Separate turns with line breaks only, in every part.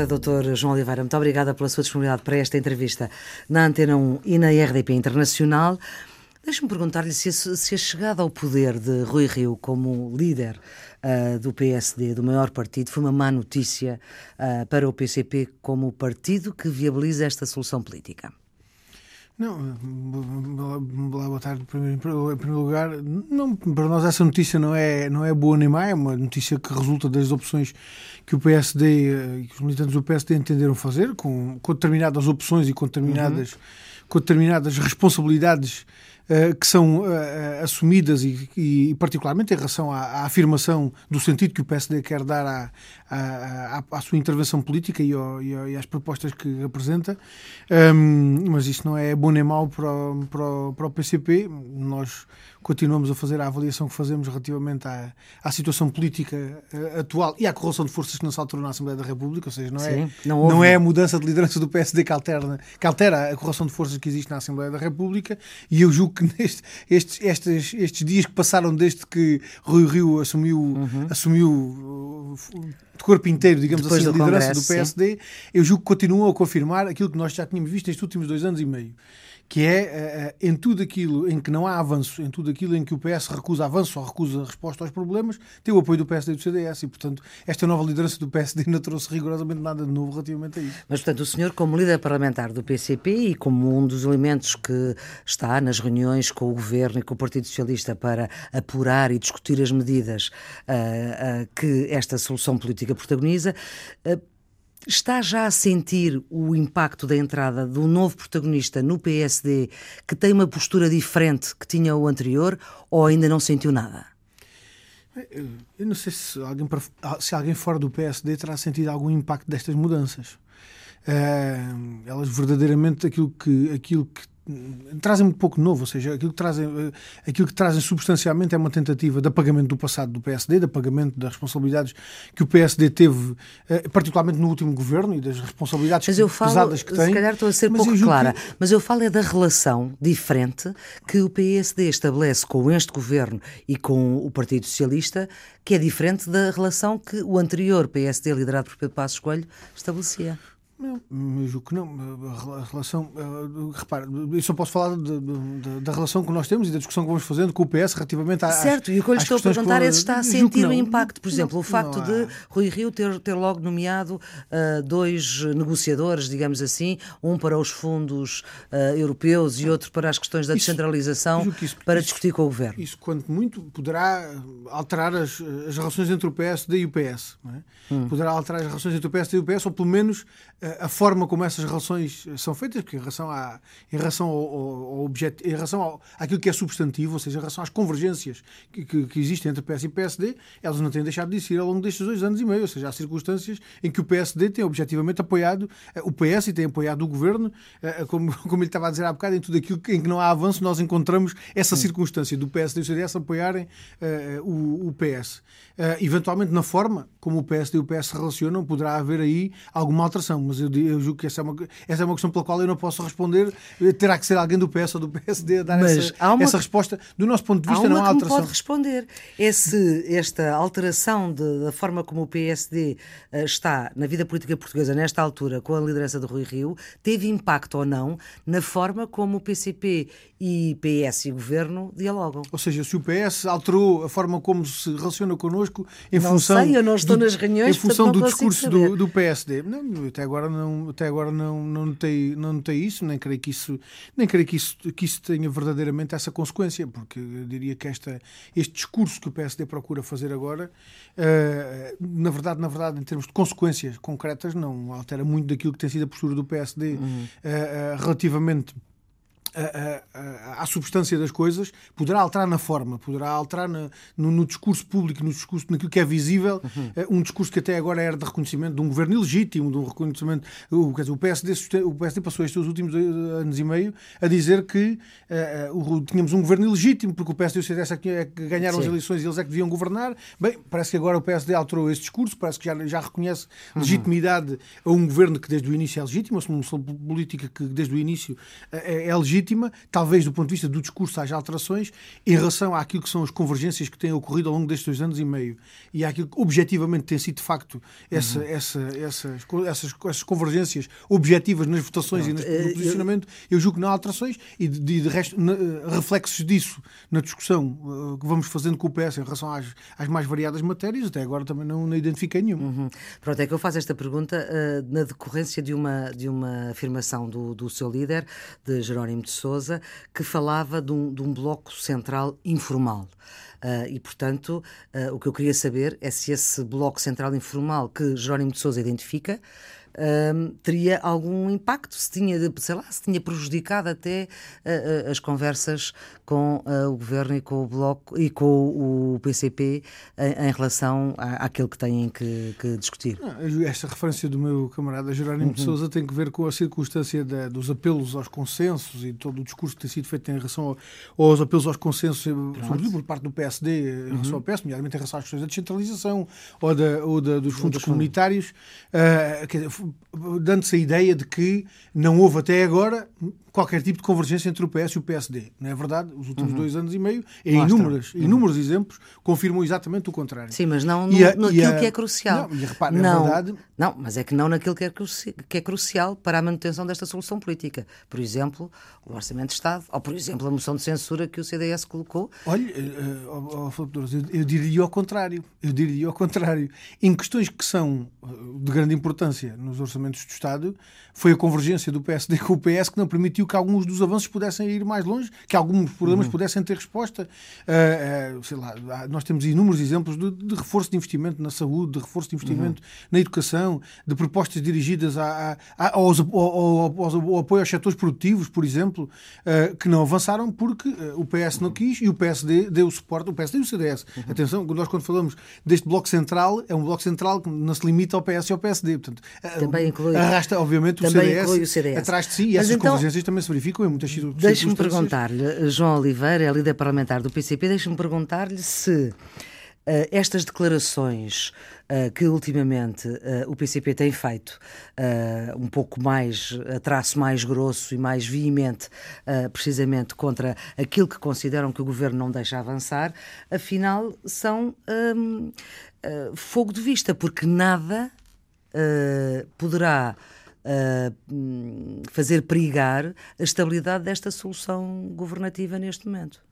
Viva, doutor João Oliveira, muito obrigada pela sua disponibilidade para esta entrevista na Antena 1 e na RDP Internacional. Deixe-me perguntar-lhe se, se, a chegada ao poder de Rui Rio como líder uh, do PSD, do maior partido, foi uma má notícia uh, para o PCP como partido que viabiliza esta solução política.
Não, boa tarde. Em primeiro lugar, não, para nós essa notícia não é, não é boa nem má, é uma notícia que resulta das opções que o PSD e que os militantes do PSD entenderam fazer, com, com determinadas opções e com determinadas, uhum. com determinadas responsabilidades uh, que são uh, assumidas e, e, particularmente em relação à, à, afirmação do sentido que o PSD quer dar à, à, à sua intervenção política e, ao, e, às propostas que apresenta, um, mas isso não é bom nem mau para, o, para, o, para o PCP. Nós continuamos a fazer a avaliação que fazemos relativamente à, à situação política uh, atual e à correlação de forças que não se alterou na Assembleia da República, ou seja, não é, Sim, não, não, é a mudança de liderança do PSD que, alterna, que altera a correlação de forças que existe na Assembleia da República e eu julgo que neste, estes, estes, estes dias que passaram desde que Rui Rio assumiu, uhum. assumiu de corpo inteiro, digamos Depois assim, a liderança Congresso, do PSD, sim. eu julgo que continuam a confirmar aquilo que nós já tínhamos visto nestes últimos dois anos e meio que é uh, em tudo aquilo em que não há avanço, em tudo aquilo em que o PS recusa avanço ou recusa resposta aos problemas, tem o apoio do PSD e do CDS. E, portanto, esta nova liderança do PSD não trouxe rigorosamente nada de novo relativamente a isso.
Mas, portanto, o senhor, como líder parlamentar do PCP e como um dos elementos que está nas reuniões com o governo e com o Partido Socialista para apurar e discutir as medidas uh, uh, que esta solução política protagoniza, Está já a sentir o impacto da entrada um novo protagonista no PSD que tem uma postura diferente que tinha o anterior ou ainda não sentiu nada?
Eu não sei se alguém, se alguém fora do PSD terá sentido algum impacto destas mudanças. Uh, elas verdadeiramente aquilo que, aquilo que trazem muito pouco novo, ou seja, aquilo que trazem, eh, aquilo que trazem substancialmente é uma tentativa de apagamento do passado do PSD, de apagamento das responsabilidades que o PSD teve, eh, particularmente no último governo e das responsabilidades mas eu falo, pesadas que tem.
Se calhar estou a ser pouco clara, que... mas eu falo é da relação diferente que o PSD estabelece com este governo e com o Partido Socialista, que é diferente da relação que o anterior PSD, liderado por Pedro Passos Coelho, estabelecia.
Não, eu julgo que não. A relação. Uh, repare, eu só posso falar de, de, da relação que nós temos e da discussão que vamos fazendo com o PS relativamente à.
Certo, e o que eu lhe estou a perguntar é se está a sentir o impacto. Por exemplo, não, o facto de Rui Rio ter, ter logo nomeado uh, dois negociadores, digamos assim, um para os fundos uh, europeus e outro para as questões da descentralização, isso, para isso, discutir com o governo.
Isso, quanto muito, poderá alterar as, as relações entre o PSD e o PS. É? Hum. Poderá alterar as relações entre o PSD e o PS, ou pelo menos a forma como essas relações são feitas, porque em relação, à, em relação ao, ao, objeto, em relação ao, àquilo que é substantivo, ou seja, em relação às convergências que, que, que, existem entre PS e PSD, elas não têm deixado de existir ao longo destes dois anos e meio, ou seja, há circunstâncias em que o PSD tem objetivamente apoiado eh, o PS e tem apoiado o governo, eh, como, como ele estava a dizer há bocado, em tudo aquilo em que não há avanço, nós encontramos essa circunstância do PSD e do CDS apoiarem uh, o, o, PS. Uh, eventualmente, na forma como o PSD e o PS se relacionam, poderá haver aí alguma alteração, mas eu, eu julgo que essa é, uma, essa é uma questão pela qual eu não posso responder. Terá que ser alguém do PS ou do PSD a dar Mas essa, uma, essa resposta. Do nosso ponto de vista,
há
não há alteração.
pode responder. Esse, esta alteração de, da forma como o PSD eh, está na vida política portuguesa nesta altura, com a liderança de Rui Rio, teve impacto ou não na forma como o PCP e PS e Governo dialogam?
Ou seja, se o PS alterou a forma como se relaciona connosco em
não
função.
Sei, eu não estou do, nas reuniões,
em função do discurso do, do, PSD. Não, até agora não, até agora não, não, notei, não notei isso, nem creio que isso, nem creio que isso, que isso tenha verdadeiramente essa consequência, porque eu diria que esta, este discurso que o PSD procura fazer agora, uh, na verdade, na verdade, em termos de consequências concretas, não altera muito daquilo que tem sido a postura do PSD uhum. uh, uh, relativamente à substância das coisas, poderá alterar na forma, poderá alterar na, no, no, discurso público, no discurso, naquilo que é visível, uhum. um discurso que até agora era de reconhecimento de um governo ilegítimo, de um reconhecimento. O, quer dizer, o, PSD, o PSD passou estes últimos anos e meio a dizer que uh, tínhamos um governo ilegítimo, porque o PSD e o CDS é que, é que ganharam Sim. as eleições e eles é que deviam governar. Bem, parece que agora o PSD alterou esse discurso, parece que já, já reconhece uhum. legitimidade a um governo que desde o início é legítimo, uma solução política que desde o início é, é legítima legítima, talvez do ponto de vista do discurso haja alterações em relação àquilo que são as convergências que têm ocorrido ao longo destes dois anos e meio e àquilo que objetivamente tem sido de facto essa, uhum. essa, essas, essas, essas convergências objetivas nas votações Pronto. e no eh, posicionamento, eu, julgo que não há alterações e de, de, de resto, na, reflexos disso na discussão uh, que vamos fazendo com o PS em relação às, às mais variadas matérias, até agora também não, não identifiquei nenhum.
Uhum. Pronto, é que eu faço esta pergunta uh, na decorrência de uma, de uma afirmação do, do seu líder, de Jerónimo de Souza, que falava de um, de um bloco central informal. Uh, e, portanto, uh, o que eu queria saber é se esse bloco central informal que Jerónimo de Souza identifica teria algum impacto, se tinha, sei lá, se tinha prejudicado até uh, as conversas com uh, o Governo e com o Bloco e com o PCP em, em relação à, àquilo que têm que, que discutir.
Esta referência do meu camarada Jerónimo uhum. de Souza tem que ver com a circunstância da, dos apelos aos consensos e todo o discurso que tem sido feito em relação ao, aos apelos aos consensos, Pronto. sobretudo por parte do PSD em relação uhum. ao PS, nomeadamente em relação às questões da descentralização ou, da, ou da, dos fundos comunitários. Uh, dando-se a ideia de que não houve até agora qualquer tipo de convergência entre o PS e o PSD. Não é verdade? Os últimos uhum. dois anos e meio, em inúmeros, uhum. inúmeros exemplos, confirmam exatamente o contrário.
Sim, mas não no, a, naquilo a, que é crucial.
Não, e repare, não, verdade...
não, mas é que não naquilo que é, que é crucial para a manutenção desta solução política. Por exemplo, o Orçamento de Estado, ou por exemplo, a moção de censura que o CDS colocou.
Olha, uh, uh, eu, eu diria ao contrário. Eu diria ao contrário. Em questões que são eh, de grande importância nos orçamentos do Estado, foi a convergência do PSD com o PS que não permitiu permitiu que alguns dos avanços pudessem ir mais longe, que alguns problemas uhum. pudessem ter resposta. Uh, uh, sei lá, nós temos inúmeros exemplos de, de, reforço de investimento na saúde, de reforço de investimento uhum. na educação, de propostas dirigidas a, a, a, aos, ao, ao, ao, apoio aos setores produtivos, por exemplo, uh, que não avançaram porque o PS não quis e o PSD deu suporte, o PSD e o CDS. Uhum. Atenção, nós quando falamos deste bloco central, é um bloco central que não se limita ao PS e ao PSD. Portanto,
também inclui,
arrasta, obviamente, o CDS, o CDS, atrás de si e Mas essas então, convergências também se verificam em muitas circunstâncias.
Deixe-me perguntar-lhe, João Oliveira, é líder parlamentar do PCP, deixe-me perguntar-lhe se Uh, estas declarações uh, que ultimamente uh, o PCP tem feito, um pouco mais, a traço mais grosso e mais veemente, precisamente contra aquilo que consideram que o governo não deixa avançar, afinal são um, fogo de vista, porque nada poderá uh, fazer perigar a estabilidade desta solução governativa neste momento?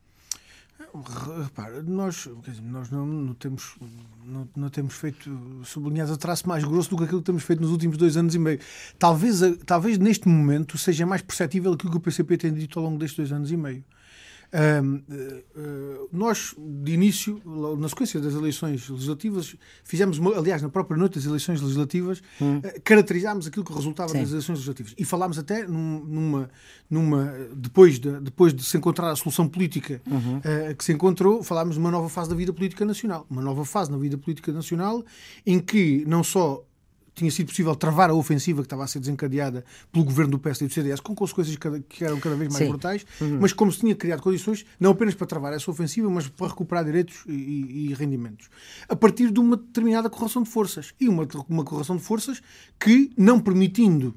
Repara, nós, dizer, nós não, não, temos, não, não, temos feito sublinhado a traço mais grosso do que aquilo que temos feito nos últimos dois anos e meio. Talvez, talvez neste momento seja mais perceptível aquilo que o PCP tem dito ao longo destes dois anos e meio. Uh, uh, nós, de início, na sequência das eleições legislativas, fizemos, aliás, na própria noite das eleições legislativas, hum. uh, caracterizámos aquilo que resultava Sim. das eleições legislativas. E falámos até numa. numa depois, de, depois de se encontrar a solução política uhum. que se encontrou, falámos de uma nova fase da vida política nacional. Uma nova fase na vida política nacional em que não só tinha sido possível travar a ofensiva que estava a ser desencadeada pelo governo do PSD e do CDS, com consequências que eram cada vez mais Sim. brutais, uhum. mas como se tinha criado condições, não apenas para travar essa ofensiva, mas para recuperar direitos e, e rendimentos. A partir de uma determinada correção de forças. E uma, uma correção de forças que, não permitindo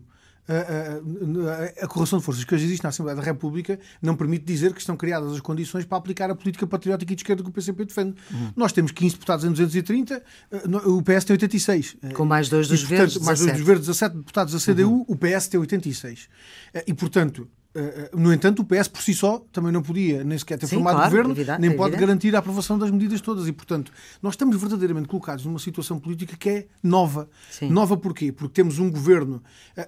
a, a, a, correção de forças que hoje existe na Assembleia da República não permite dizer que estão criadas as condições para aplicar a política patriótica e de esquerda que o PCP defende. Uhum. Nós temos 15 deputados em 230, eh, o PS tem 86.
Com mais dois dos e, portanto, verdes,
mais 17. dois dos verdes, 17 deputados da CDU, uhum. o PS tem 86. Eh, e, portanto, eh, eh, no entanto, o PS por si só também não podia nem sequer ter Sim, formado claro, governo, evidente, nem pode garantir a aprovação das medidas todas. E, portanto, nós estamos verdadeiramente colocados numa situação política que é nova. Sim. Nova porquê? Porque temos um governo. Eh,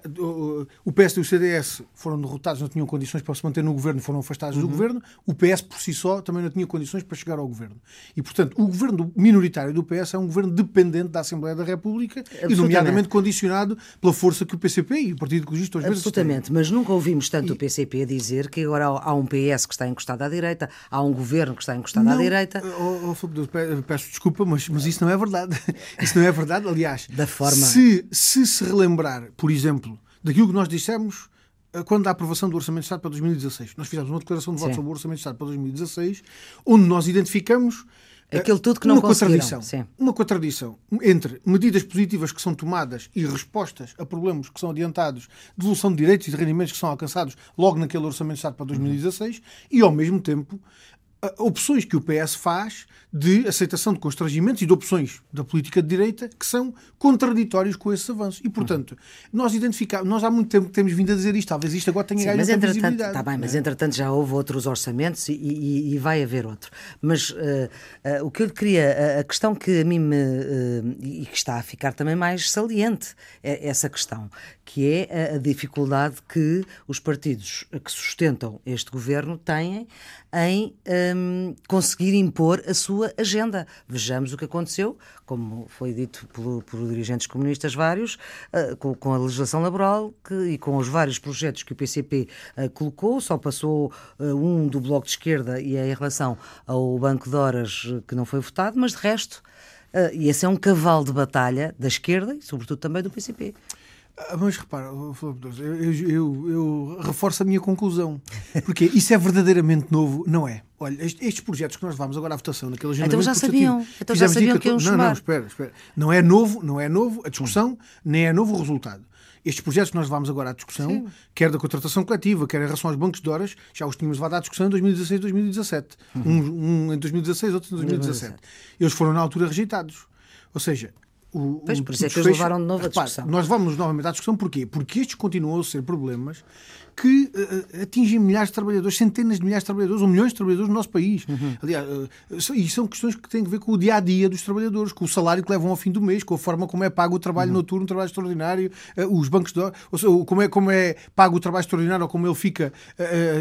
o PS e o CDS foram derrotados, não tinham condições para se manter no governo, foram afastados uhum. do governo. O PS por si só também não tinha condições para chegar ao governo. E, portanto, o governo minoritário do PS é um governo dependente da Assembleia da República e, nomeadamente, condicionado pela força que o PCP e o Partido Ecologista
hoje Absolutamente, mas nunca ouvimos tanto e... o PCP a dizer que agora há um PS que está encostado à direita, há um governo que está encostado
não,
à direita.
Oh, oh, peço desculpa, mas, mas isso não é verdade. Isso não é verdade. Aliás,
da forma.
Se, se se relembrar, por exemplo, daquilo que nós dissemos eh, quando da aprovação do Orçamento de Estado para 2016. Nós fizemos uma declaração de voto Sim. sobre o Orçamento de Estado para 2016, onde nós identificamos
Aquilo tudo que não
uma
contradição.
Uma contradição entre medidas positivas que são tomadas e respostas a problemas que são adiantados, devolução de direitos e de rendimentos que são alcançados logo naquele Orçamento de Estado para 2016 uhum. e, ao mesmo tempo, opções que o PS faz de aceitação de constrangimentos e de opções da política de direita que são contraditórios com esses avanços. E, portanto, nós identificamos, nós há muito tempo que temos vindo a dizer isto, talvez isto agora tenha ganho
mas visibilidade. Está bem, mas entretanto já houve outros orçamentos e, e, e vai haver outro. Mas uh, uh, o que eu queria, a, a questão que a mim me, uh, e que está a ficar também mais saliente, é essa questão, que é a, a dificuldade que os partidos que sustentam este governo têm em um, conseguir impor a sua agenda. Vejamos o que aconteceu, como foi dito por, por dirigentes comunistas vários, uh, com, com, a legislação laboral que, e com os vários projetos que o PCP uh, ah, colocou, só passou uh, um do Bloco de Esquerda e é em relação ao Banco de Horas que não foi votado, mas de resto, e esse é um cavalo de batalha da esquerda e sobretudo também do PCP.
Ah, mas repara, eu, eu, eu, reforço a minha conclusão. Porque isso é verdadeiramente novo? Não é. Olha, estes projetos que nós vamos agora à votação naquele.
Então já sabiam. Então já sabiam que iam
Não, não, espera, espera. Não é novo, não é novo a discussão, nem é novo o resultado. Estes projetos que nós levamos agora à discussão, Sim. quer da contratação coletiva, quer em relação aos bancos de horas, já os tínhamos levado à discussão em 2016 e 2017. Uhum. Um, um, em 2016, outro em 2017. 2017. Eles foram na altura rejeitados. Ou seja,
o, pois, por isso é que eles levaram de novo a discussão.
Nós vamos novamente à discussão porquê? Porque estes continuam a ser problemas que uh, atingem milhares de trabalhadores, centenas de milhares de trabalhadores ou milhões de trabalhadores no nosso país. Uhum. Aliás, uh, e são questões que têm a ver com o dia a dia dos trabalhadores, com o salário que levam ao fim do mês, com a forma como é pago o trabalho uhum. noturno, o trabalho extraordinário, uh, os bancos de ou seja, como é, como é pago o trabalho extraordinário ou como ele fica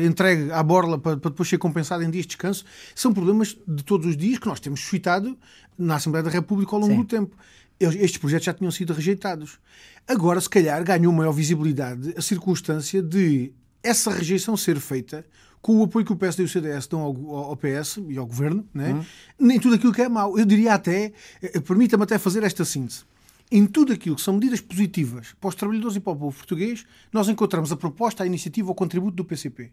entregue à borla para, para depois ser compensado em dias de descanso. São problemas de todos os dias que nós temos suscitado na Assembleia da República ao longo Sim. do tempo estes projetos já tinham sido rejeitados. Agora, se calhar, ganhou maior visibilidade a circunstância de essa rejeição ser feita com o apoio que o PSD e o CDS dão ao, ao PS e ao Governo, né? Uhum. nem tudo aquilo que é mau. Eu diria até, eh, permita-me até fazer esta síntese. Em tudo aquilo que são medidas positivas para os trabalhadores e para o povo português, nós encontramos a proposta, a iniciativa, o contributo do PCP.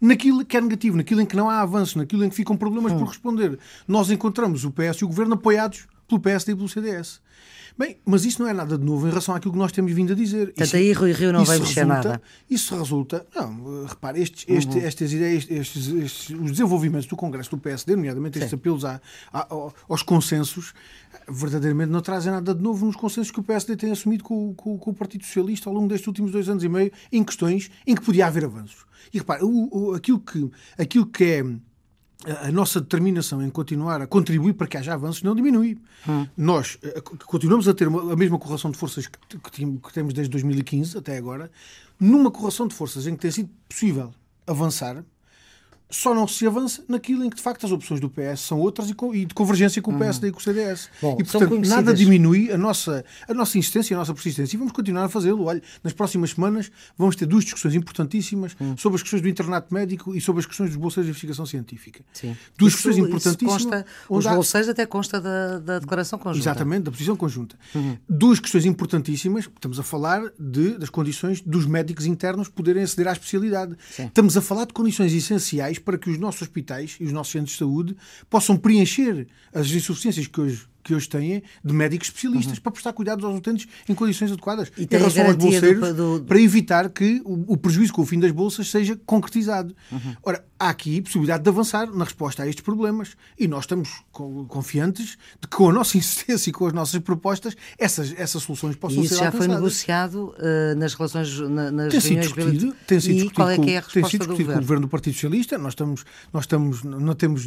Naquilo que é negativo, naquilo em que não há avanço, naquilo em que ficam problemas uhum. por responder, nós encontramos o PS e o Governo apoiados pelo PSD e pelo CDS. Bem, mas isso não é nada de novo em relação àquilo que nós temos vindo a dizer.
Portanto, isso, aí Rui Rio não vai mexer
resulta,
nada.
Isso resulta, não, repare, estes, uhum. este, estas ideias, estes, estes, os desenvolvimentos do Congresso do PSD, nomeadamente estes Sim. apelos a, a, aos consensos, verdadeiramente não trazem nada de novo nos consensos que o PSD tem assumido com, com, com, o Partido Socialista ao longo destes últimos dois anos e meio, em questões em que podia haver avanços. E repare, o, o, aquilo, que, aquilo que é a nossa determinação em continuar a contribuir para que haja avanços não diminui. Hum. Nós eh, continuamos a ter a mesma correlação de forças que temos desde 2015 até agora, numa correlação de forças em que tem sido possível avançar, só não se avança naquilo em que de facto as opções do PS são outras e, e de convergência com o PSD uhum. e com o CDS. Bom, e portanto nada diminui a nossa, a nossa insistência a nossa persistência e vamos continuar a fazê-lo. Olha, nas próximas semanas vamos ter duas discussões importantíssimas uhum. sobre as questões do internato médico e sobre as questões dos bolseiros de investigação científica.
Sim.
Duas isso, questões importantíssimas.
Consta, os há... bolseiros até consta da, da declaração conjunta.
Exatamente, da posição conjunta. Uhum. Duas questões importantíssimas. Estamos a falar de, das condições dos médicos internos poderem aceder à especialidade. Sim. Estamos a falar de condições essenciais para que os nossos hospitais e os nossos centros de saúde possam preencher as insuficiências que hoje que hoje têm de médicos especialistas uhum. para prestar cuidados aos utentes em condições adequadas.
E em relação aos bolseiros,
do, do... para evitar que o, o, prejuízo com o fim das bolsas seja concretizado. Uhum. Ora, há aqui possibilidade de avançar na resposta a estes problemas e nós estamos confiantes de que com a nossa insistência e com as nossas propostas essas, essas soluções possam
e isso
ser
já foi negociado uh, nas relações na, nas
tem sido discutido, tem sido
discutido, qual é que é a resposta
tem sido discutido
do com
o governo do Partido Socialista nós estamos nós estamos não temos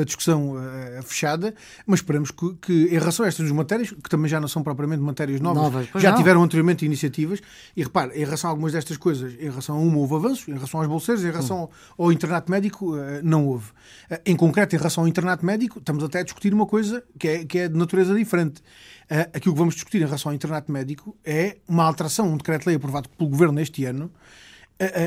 a discussão uh, fechada mas esperamos que, que em relação a estas matérias, que também já não são propriamente matérias novas, novas já não. tiveram anteriormente iniciativas, e repare, em relação a algumas destas coisas, em relação a uma houve avanço, em relação aos bolseiros, em relação hum. ao, internato médico, eh, não houve. Eh, em concreto, em relação ao internato médico, estamos até a discutir uma coisa que é, que é de natureza diferente. Eh, aquilo que vamos discutir em relação ao internato médico é uma alteração, um decreto-lei aprovado pelo Governo este ano,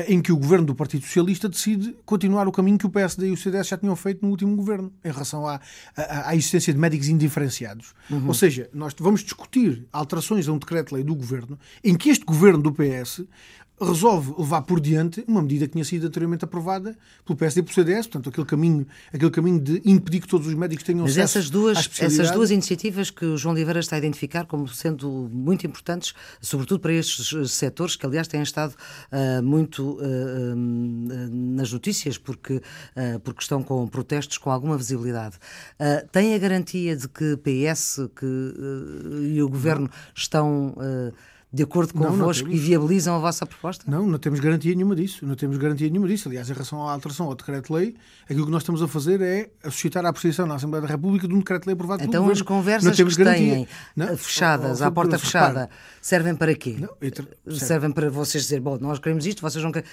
em que o governo do Partido Socialista decide continuar o caminho que o PSD e o CDS já tinham feito no último governo, em relação à, à, à existência de médicos indiferenciados. Uhum. Ou seja, nós vamos discutir alterações a um decreto-lei do governo, em que este governo do PS resolve levar por diante uma medida que tinha sido anteriormente aprovada pelo PSD e pelo CDS, portanto, aquele caminho, aquele caminho de impedir que todos os médicos tenham
Mas
acesso
essas duas,
à especialidade.
essas duas iniciativas que o João Oliveira está a identificar como sendo muito importantes, sobretudo para estes setores, que aliás têm estado uh, muito uh, nas notícias, porque, porque estão com protestos com alguma visibilidade. tem a garantia de que PS que, e o Governo estão de acordo convosco não, não e viabilizam a vossa proposta?
Não, não temos garantia nenhuma disso. Não temos garantia nenhuma disso. Aliás, em relação à alteração ao decreto-lei, aquilo que nós estamos a fazer é suscitar a apreciação na Assembleia da República de um decreto-lei aprovado
então,
pelo
as conversas que garantia. têm não? fechadas, à porta fechada, servem para quê? Não, servem para vocês dizer, bom, nós queremos isto, vocês não querem.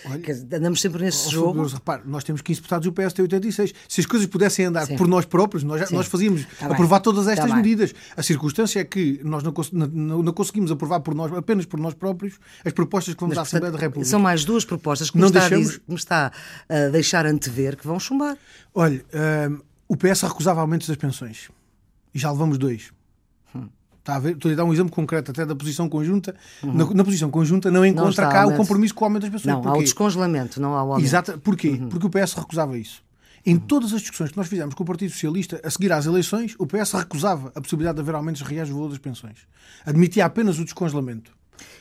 Andamos sempre nesse jogo.
repare, nós temos 15 deputados e o PS tem 86. Se as coisas pudessem andar Sim. por nós próprios, nós, nós fazíamos tá aprovar bem. todas estas tá medidas. A circunstância é que nós não, não, não conseguimos aprovar por nós, apenas por nós próprios as propostas que vamos Mas, à Assembleia da República.
São mais duas propostas que, me está, deixamos... a dizer, me está a deixar antever que vão chumbar.
Olha, um, o PS recusava aumentos das pensões. E já levamos dois. Hum. Está a ver? Estou a dar um exemplo concreto até da posição conjunta. Uhum. Na, na, posição conjunta não encontra não cá o compromisso com o aumento das pensões.
Não, Porquê? há o descongelamento, não há o aumento.
Exato. Porquê? Uhum. Porque o PS recusava isso. Em todas as discussões que nós fizemos com o Partido Socialista, a seguir às eleições, o PS recusava a possibilidade de haver aumentos reais do valor das pensões. Admitia apenas o descongelamento.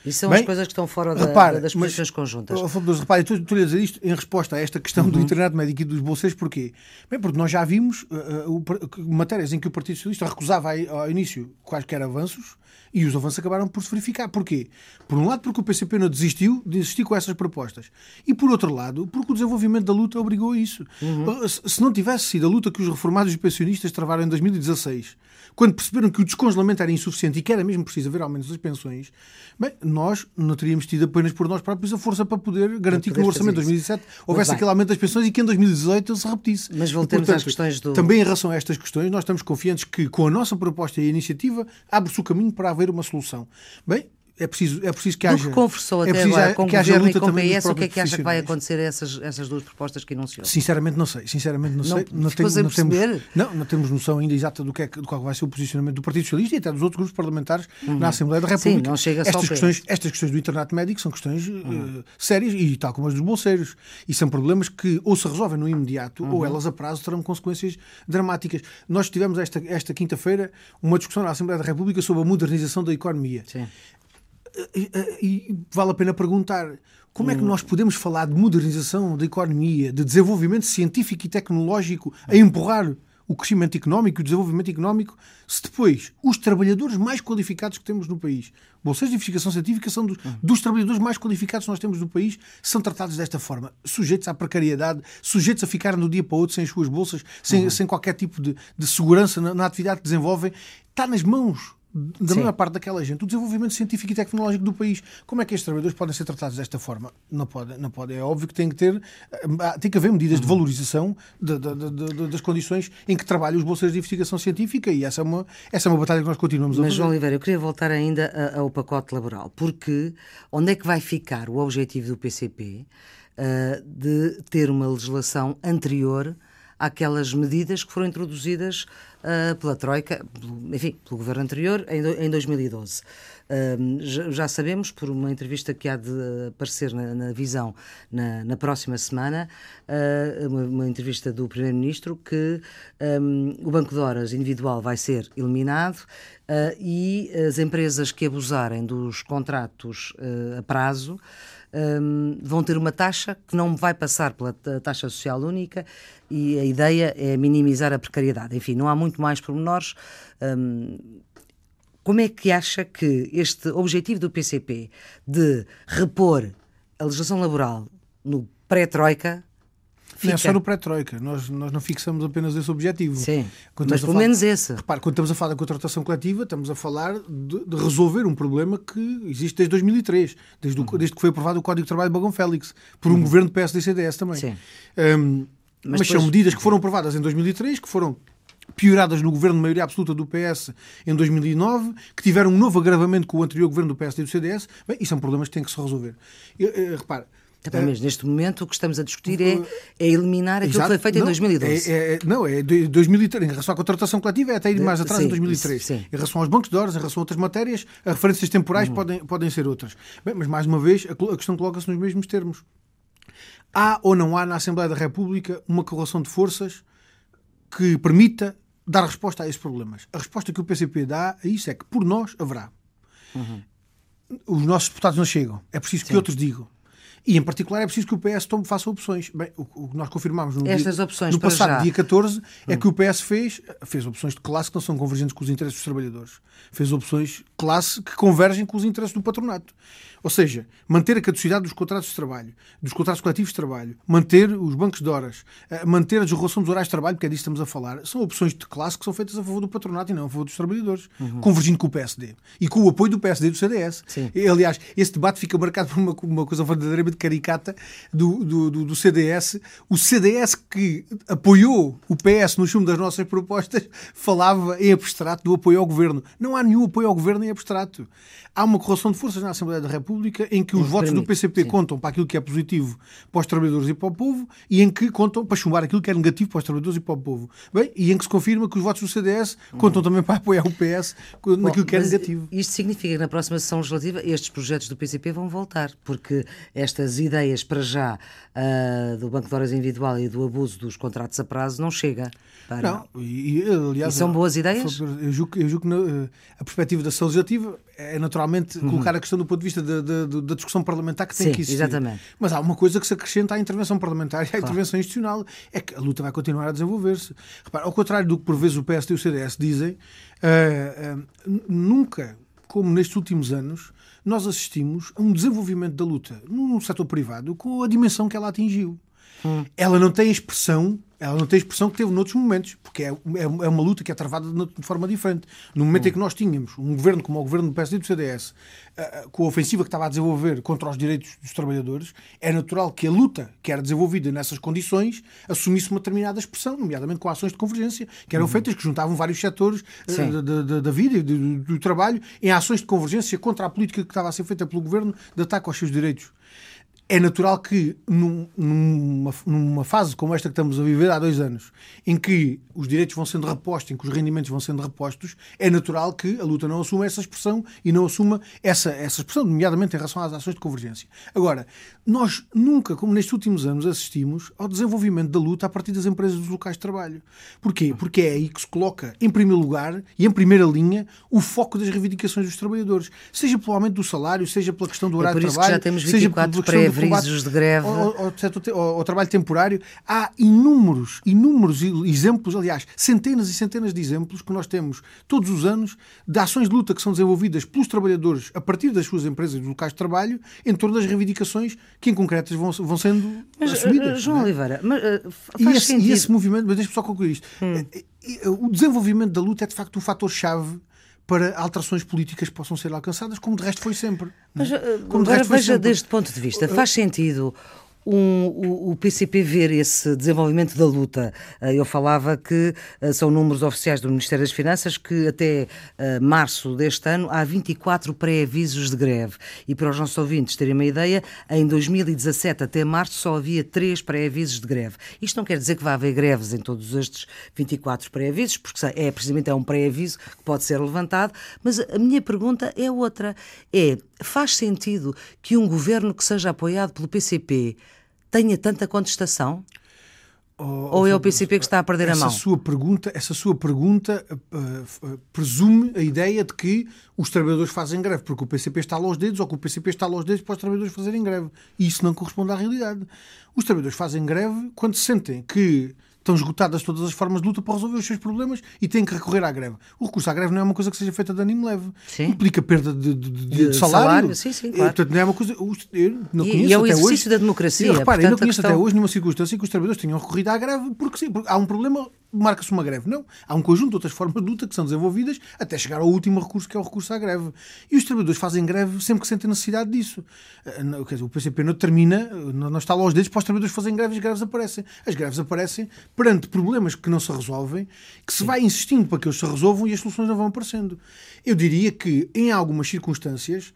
Isso são Bem, as coisas que estão fora da, repara, das posições conjuntas. Oh,
repare, estou, estou a dizer isto em resposta a esta questão uhum. do internet médico e dos bolseiros, porquê? Bem, porque nós já vimos uh, uh, matérias em que o Partido Socialista recusava ao início quaisquer avanços e os avanços acabaram por se verificar. Porquê? Por um lado, porque o PCP não desistiu de insistir com essas propostas. E por outro lado, porque o desenvolvimento da luta obrigou a isso. Uhum. Se não tivesse sido a luta que os reformados e pensionistas travaram em 2016, quando perceberam que o descongelamento era insuficiente e que era mesmo preciso haver aumentos das pensões, bem, nós não teríamos tido apenas por nós próprios a força para poder garantir que no orçamento de 2017 houvesse aquele aumento das pensões e que em 2018 ele se repetisse.
Mas voltemos portanto, às questões do.
Também em relação a estas questões, nós estamos confiantes que com a nossa proposta e a iniciativa abre-se o caminho para haver uma solução. Bem, é preciso, é preciso que haja.
Que conversou é até agora com o Governo e com o PS, o que é que acha que vai acontecer a essas, essas duas propostas que enunciou?
Sinceramente não sei. Sinceramente não, não sei.
Não, tenho, não, temos,
não, não temos noção ainda exata do, que é, do qual vai ser o posicionamento do Partido Socialista e até dos outros grupos parlamentares uhum. na Assembleia da República.
Sim, não chega
estas
só
questões, Estas questões do internato médico são questões uhum. uh, sérias e tal como as dos bolseiros. E são problemas que ou se resolvem no imediato uhum. ou elas a prazo terão consequências dramáticas. Nós tivemos esta, esta quinta-feira uma discussão na Assembleia da República sobre a modernização da economia.
Sim
e vale a pena perguntar como é que nós podemos falar de modernização da economia, de desenvolvimento científico e tecnológico a empurrar o crescimento económico e o desenvolvimento económico, se depois os trabalhadores mais qualificados que temos no país, bolsas de investigação científica são dos, dos, trabalhadores mais qualificados que nós temos no país, são tratados desta forma, sujeitos à precariedade, sujeitos a ficar no dia para o outro sem as suas bolsas, sem, uhum. sem qualquer tipo de, de segurança na, na atividade que desenvolvem. Está nas mãos da Sim. maior parte daquela gente, o desenvolvimento científico e tecnológico do país. Como é que estes trabalhadores podem ser tratados desta forma? Não pode, não pode. É óbvio que tem que ter, ah, tem que haver medidas de valorização de, de, de, das condições em que trabalham os bolseiros de investigação científica e essa é uma, essa é uma batalha que nós continuamos
Mas,
a fazer.
João Oliveira, eu queria voltar ainda ao pacote laboral, porque onde é que vai ficar o objetivo do PCP uh, ah, de ter uma legislação anterior àquelas medidas que foram introduzidas uh, pela Troika, enfim, pelo governo anterior, em, em 2012. Uh, já, já, sabemos, por uma entrevista que há de aparecer na, na Visão na, na, próxima semana, uh, uma, uma, entrevista do Primeiro-Ministro, que um, o Banco de Horas individual vai ser eliminado e as empresas que abusarem dos contratos a prazo um, vão ter uma taxa que não vai passar pela taxa social única e a ideia é minimizar a precariedade. Enfim, não há muito mais pormenores. Um, como é que acha que este objetivo do PCP de repor a legislação laboral no pré-troika
Fica. Não é só no pré-troika, nós, nós não fixamos apenas esse objetivo.
Sim, quando mas pelo falar, menos esse.
Repare, quando estamos a falar da contratação coletiva, estamos a falar de, de resolver um problema que existe desde 2003, desde, uhum. o, desde que foi aprovado o Código de Trabalho de Bagão Félix, por um uhum. governo PSD e CDS também.
Sim.
Um, mas, mas depois... são medidas que foram aprovadas em 2003, que foram pioradas no governo de maioria absoluta do PS em 2009, que tiveram um novo agravamento com o anterior governo do PSD e do CDS. Bem, isso são problemas que têm que se resolver. Eu, eu, repare,
Também, mas neste momento o que estamos a discutir é, é eliminar aquilo Exato. que foi feito
não,
em 2012.
É, é, não, é 2003. Em relação à contratação coletiva, é até ir mais atrás, sim, em 2003. Sim. Em relação aos bancos de horas, em relação a outras matérias, as referências temporais uhum. podem, podem ser outras. Bem, mas, mais uma vez, a questão coloca-se nos mesmos termos. Há ou não há na Assembleia da República uma correlação de forças que permita dar resposta a esses problemas? A resposta que o PCP dá a isso é que, por nós, haverá. Uhum. Os nossos deputados não chegam. É preciso Sim. que outros digam. E, em particular, é preciso que o PS tome, faça opções. Bem, o, que nós confirmámos no,
Estas dia, opções
no passado
já.
dia 14 é hum. que o PS fez, fez opções de classe que não são convergentes com os interesses dos trabalhadores. Fez opções de classe que convergem com os interesses do patronato. Ou seja, manter a caducidade dos contratos de trabalho, dos contratos coletivos de trabalho, manter os bancos de horas, eh, manter a desregulação dos horários de trabalho, porque é disso que estamos a falar, são opções de classe que são feitas a favor do patronato e não a favor dos trabalhadores, uhum. convergindo com o PSD e com o apoio do PSD e do CDS. Sim. Aliás, esse debate fica marcado por uma, uma coisa verdadeiramente caricata do, do, do, do CDS. O CDS que apoiou o PS no chumbo das nossas propostas falava em abstrato do apoio ao governo. Não há nenhum apoio ao governo em abstrato. Há uma correlação de forças na Assembleia da República em que os votos permite, do PCP sim. contam para aquilo que é positivo para os trabalhadores e para o povo e em que contam para chumbar aquilo que é negativo para os trabalhadores e para o povo. Bem, e em que se confirma que os votos do CDS contam também para apoiar o PS naquilo Bom, que é negativo.
Isto significa que na próxima sessão legislativa estes projetos do PCP vão voltar, porque estas ideias para já uh, do Banco de Horas Individual e do abuso dos contratos a prazo não chega. Para...
Não, e, aliás,
e são boas ideias?
Eu julgo, eu julgo que na, a perspectiva da sessão legislativa é naturalmente uhum. colocar a questão do ponto de vista da, da, da discussão parlamentar que tem
Sim,
que existir.
Exatamente.
Mas há uma coisa que se acrescenta à intervenção parlamentar e à claro. intervenção institucional: é que a luta vai continuar a desenvolver-se. Ao contrário do que por vezes o PSD e o CDS dizem, uh, uh, nunca, como nestes últimos anos, nós assistimos a um desenvolvimento da luta no setor privado com a dimensão que ela atingiu. Hum. Ela não tem expressão ela não tem a expressão que teve noutros momentos, porque é, é, é uma luta que é travada de forma diferente. No momento hum. em que nós tínhamos um governo como o governo do PSD e do CDS, uh, eh, com a ofensiva que estava a desenvolver contra os direitos dos trabalhadores, é natural que a luta que era desenvolvida nessas condições assumisse uma determinada expressão, nomeadamente com ações de convergência, que eram uhum. feitas, que juntavam vários setores da, da, da, vida e do, do trabalho, em ações de convergência contra a política que estava a ser feita pelo governo de ataque aos seus direitos é natural que num, numa, numa, fase como esta que estamos a viver há dois anos, em que os direitos vão sendo repostos, em que os rendimentos vão sendo repostos, é natural que a luta não assuma essa expressão e não assuma essa, essa expressão, nomeadamente em relação às ações de convergência. Agora, nós nunca, como nestes últimos anos, assistimos ao desenvolvimento da luta a partir das empresas dos locais de trabalho. Porquê? Porque é aí que se coloca, em primeiro lugar e em primeira linha, o foco das reivindicações dos trabalhadores, seja pelo aumento do salário, seja pela questão do é horário é de trabalho, seja pela questão
avisos de greve.
Ao, ao, ao, ao, trabalho temporário. Há inúmeros, inúmeros exemplos, aliás, centenas e centenas de exemplos que nós temos todos os anos de ações de luta que são desenvolvidas pelos trabalhadores a partir das suas empresas e locais de trabalho em torno das reivindicações que, em concretas, vão, vão sendo mas, assumidas.
Uh, João é? Oliveira, mas, uh,
e, esse, e, esse, movimento, mas deixa-me só concluir isto. Hum. O desenvolvimento da luta é, de facto, um fator-chave para alterações políticas que possam ser alcançadas, como de resto foi sempre.
Mas, como de resto foi veja sempre. deste ponto de vista, faz sentido um, o, o, PCP ver esse desenvolvimento da luta. Eh, eu falava que eh, são números oficiais do Ministério das Finanças que até uh, março deste ano há 24 pré-avisos de greve. E para os nossos ouvintes terem uma ideia, em 2017 até março só havia 3 pré-avisos de greve. Isto não quer dizer que vai haver greves em todos estes 24 pré-avisos, porque é precisamente é um pré-aviso que pode ser levantado, mas a minha pergunta é outra. É, faz sentido que um governo que seja apoiado pelo PCP tenha tanta contestação? Oh, Ou é o PCP que está a perder
a
mão?
Sua pergunta, essa sua pergunta uh, uh, presume a ideia de que os trabalhadores fazem greve porque o PCP está lá aos dedos ou que o PCP está lá aos dedos para os trabalhadores fazerem greve. E isso não corresponde à realidade. Os trabalhadores fazem greve quando sentem que estão esgotadas todas as formas de luta para resolver os seus problemas e têm que recorrer à greve. O recurso à greve não é uma coisa que seja feita de ânimo leve. Sim. Implica perda de, de, de, de salário. salário.
Sim, sim, claro.
Portanto, não é uma coisa. Eu não
e, e é o exercício hoje, da democracia.
E, repare, eu não conheço questão... até hoje nenhuma circunstância que os trabalhadores tenham recorrido à greve porque sim, porque há um problema marca-se uma greve. Não. Há um conjunto de outras formas de luta que são desenvolvidas até chegar ao último recurso, que é o recurso à greve. E os trabalhadores fazem greve sempre que sentem necessidade disso. Eh, quer dizer, o PCP não determina, não está lá aos dedos para os trabalhadores fazerem greve e as greves aparecem. As greves aparecem perante problemas que não se resolvem, que se vai insistindo para que eles se resolvam e as soluções não vão aparecendo. Eu diria que, em algumas circunstâncias,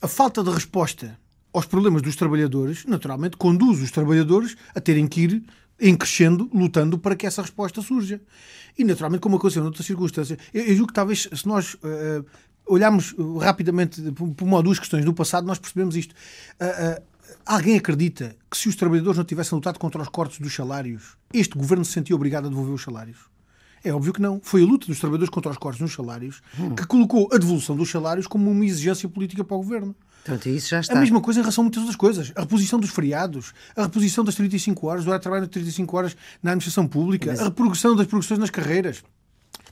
a falta de resposta aos problemas dos trabalhadores, naturalmente conduz os trabalhadores a terem que ir em crescendo, lutando para que essa resposta surja. E, naturalmente, como aconteceu noutras circunstâncias, eu, eu julgo que talvez, se nós uh, olharmos rapidamente por uma ou duas questões do passado, nós percebemos isto. Uh, uh, alguém acredita que se os trabalhadores não tivessem lutado contra os cortes dos salários, este governo se sentia obrigado a devolver os salários? É óbvio que não. Foi a luta dos trabalhadores contra os cortes nos salários hum. que colocou a devolução dos salários como uma exigência política para o governo.
Portanto, isso já está.
A mesma coisa em relação a muitas outras coisas. A reposição dos feriados, a reposição das 35 horas, do horário de trabalho de 35 horas na administração pública, Mas... a reprodução das progressões nas carreiras.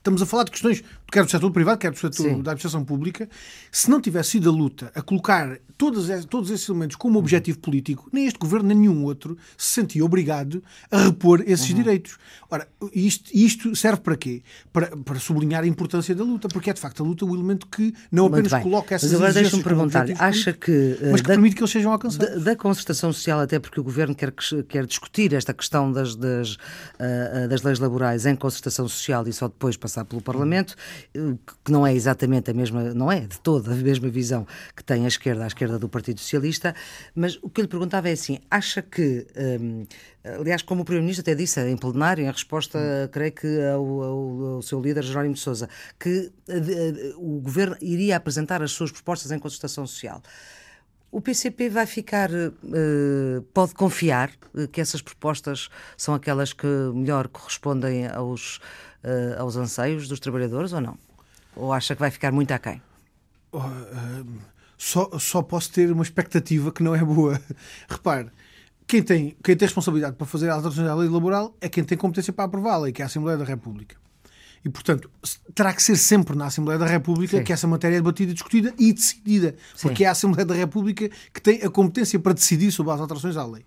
Estamos a falar de questões, quer do setor privado, quer do setor Sim. da administração pública. Se não tivesse sido a luta a colocar todos, todos esses elementos como objetivo político, nem este governo, nem nenhum outro se sentia obrigado a repor esses uhum. direitos. Ora, isto, isto serve para quê? Para, para sublinhar a importância da luta, porque é de facto a luta o elemento que não apenas coloca essas
Mas agora deixa-me perguntar, acha que.
Mas que da, permite que eles sejam alcançados.
Da, da, concertação social, até porque o governo quer, quer discutir esta questão das, das, uh, das leis laborais em concertação social e só depois passar pelo Parlamento, que não é exatamente a mesma, não é de toda a mesma visão que tem a esquerda, a esquerda do Partido Socialista, mas o que eu lhe perguntava é assim, acha que, um, aliás, como o Primeiro-Ministro até disse em plenário, em resposta, creio que ao, ao, ao seu líder, Jerónimo de Sousa, que uh, o Governo iria apresentar as suas propostas em consultação social. O PCP vai ficar, pode confiar que essas propostas são aquelas que melhor correspondem aos, uh, aos anseios dos trabalhadores ou não? Ou acha que vai ficar muito aquém?
Uh, uh, só, só posso ter uma expectativa que não é boa. Repare, quem tem, quem tem responsabilidade para fazer a alteração da lei laboral é quem tem competência para aprová-la, que é a Assembleia da República. E, portanto, terá que ser sempre na Assembleia da República Sim. que essa matéria é debatida, discutida e decidida. Sim. Porque é a Assembleia da República que tem a competência para decidir sobre as alterações à lei.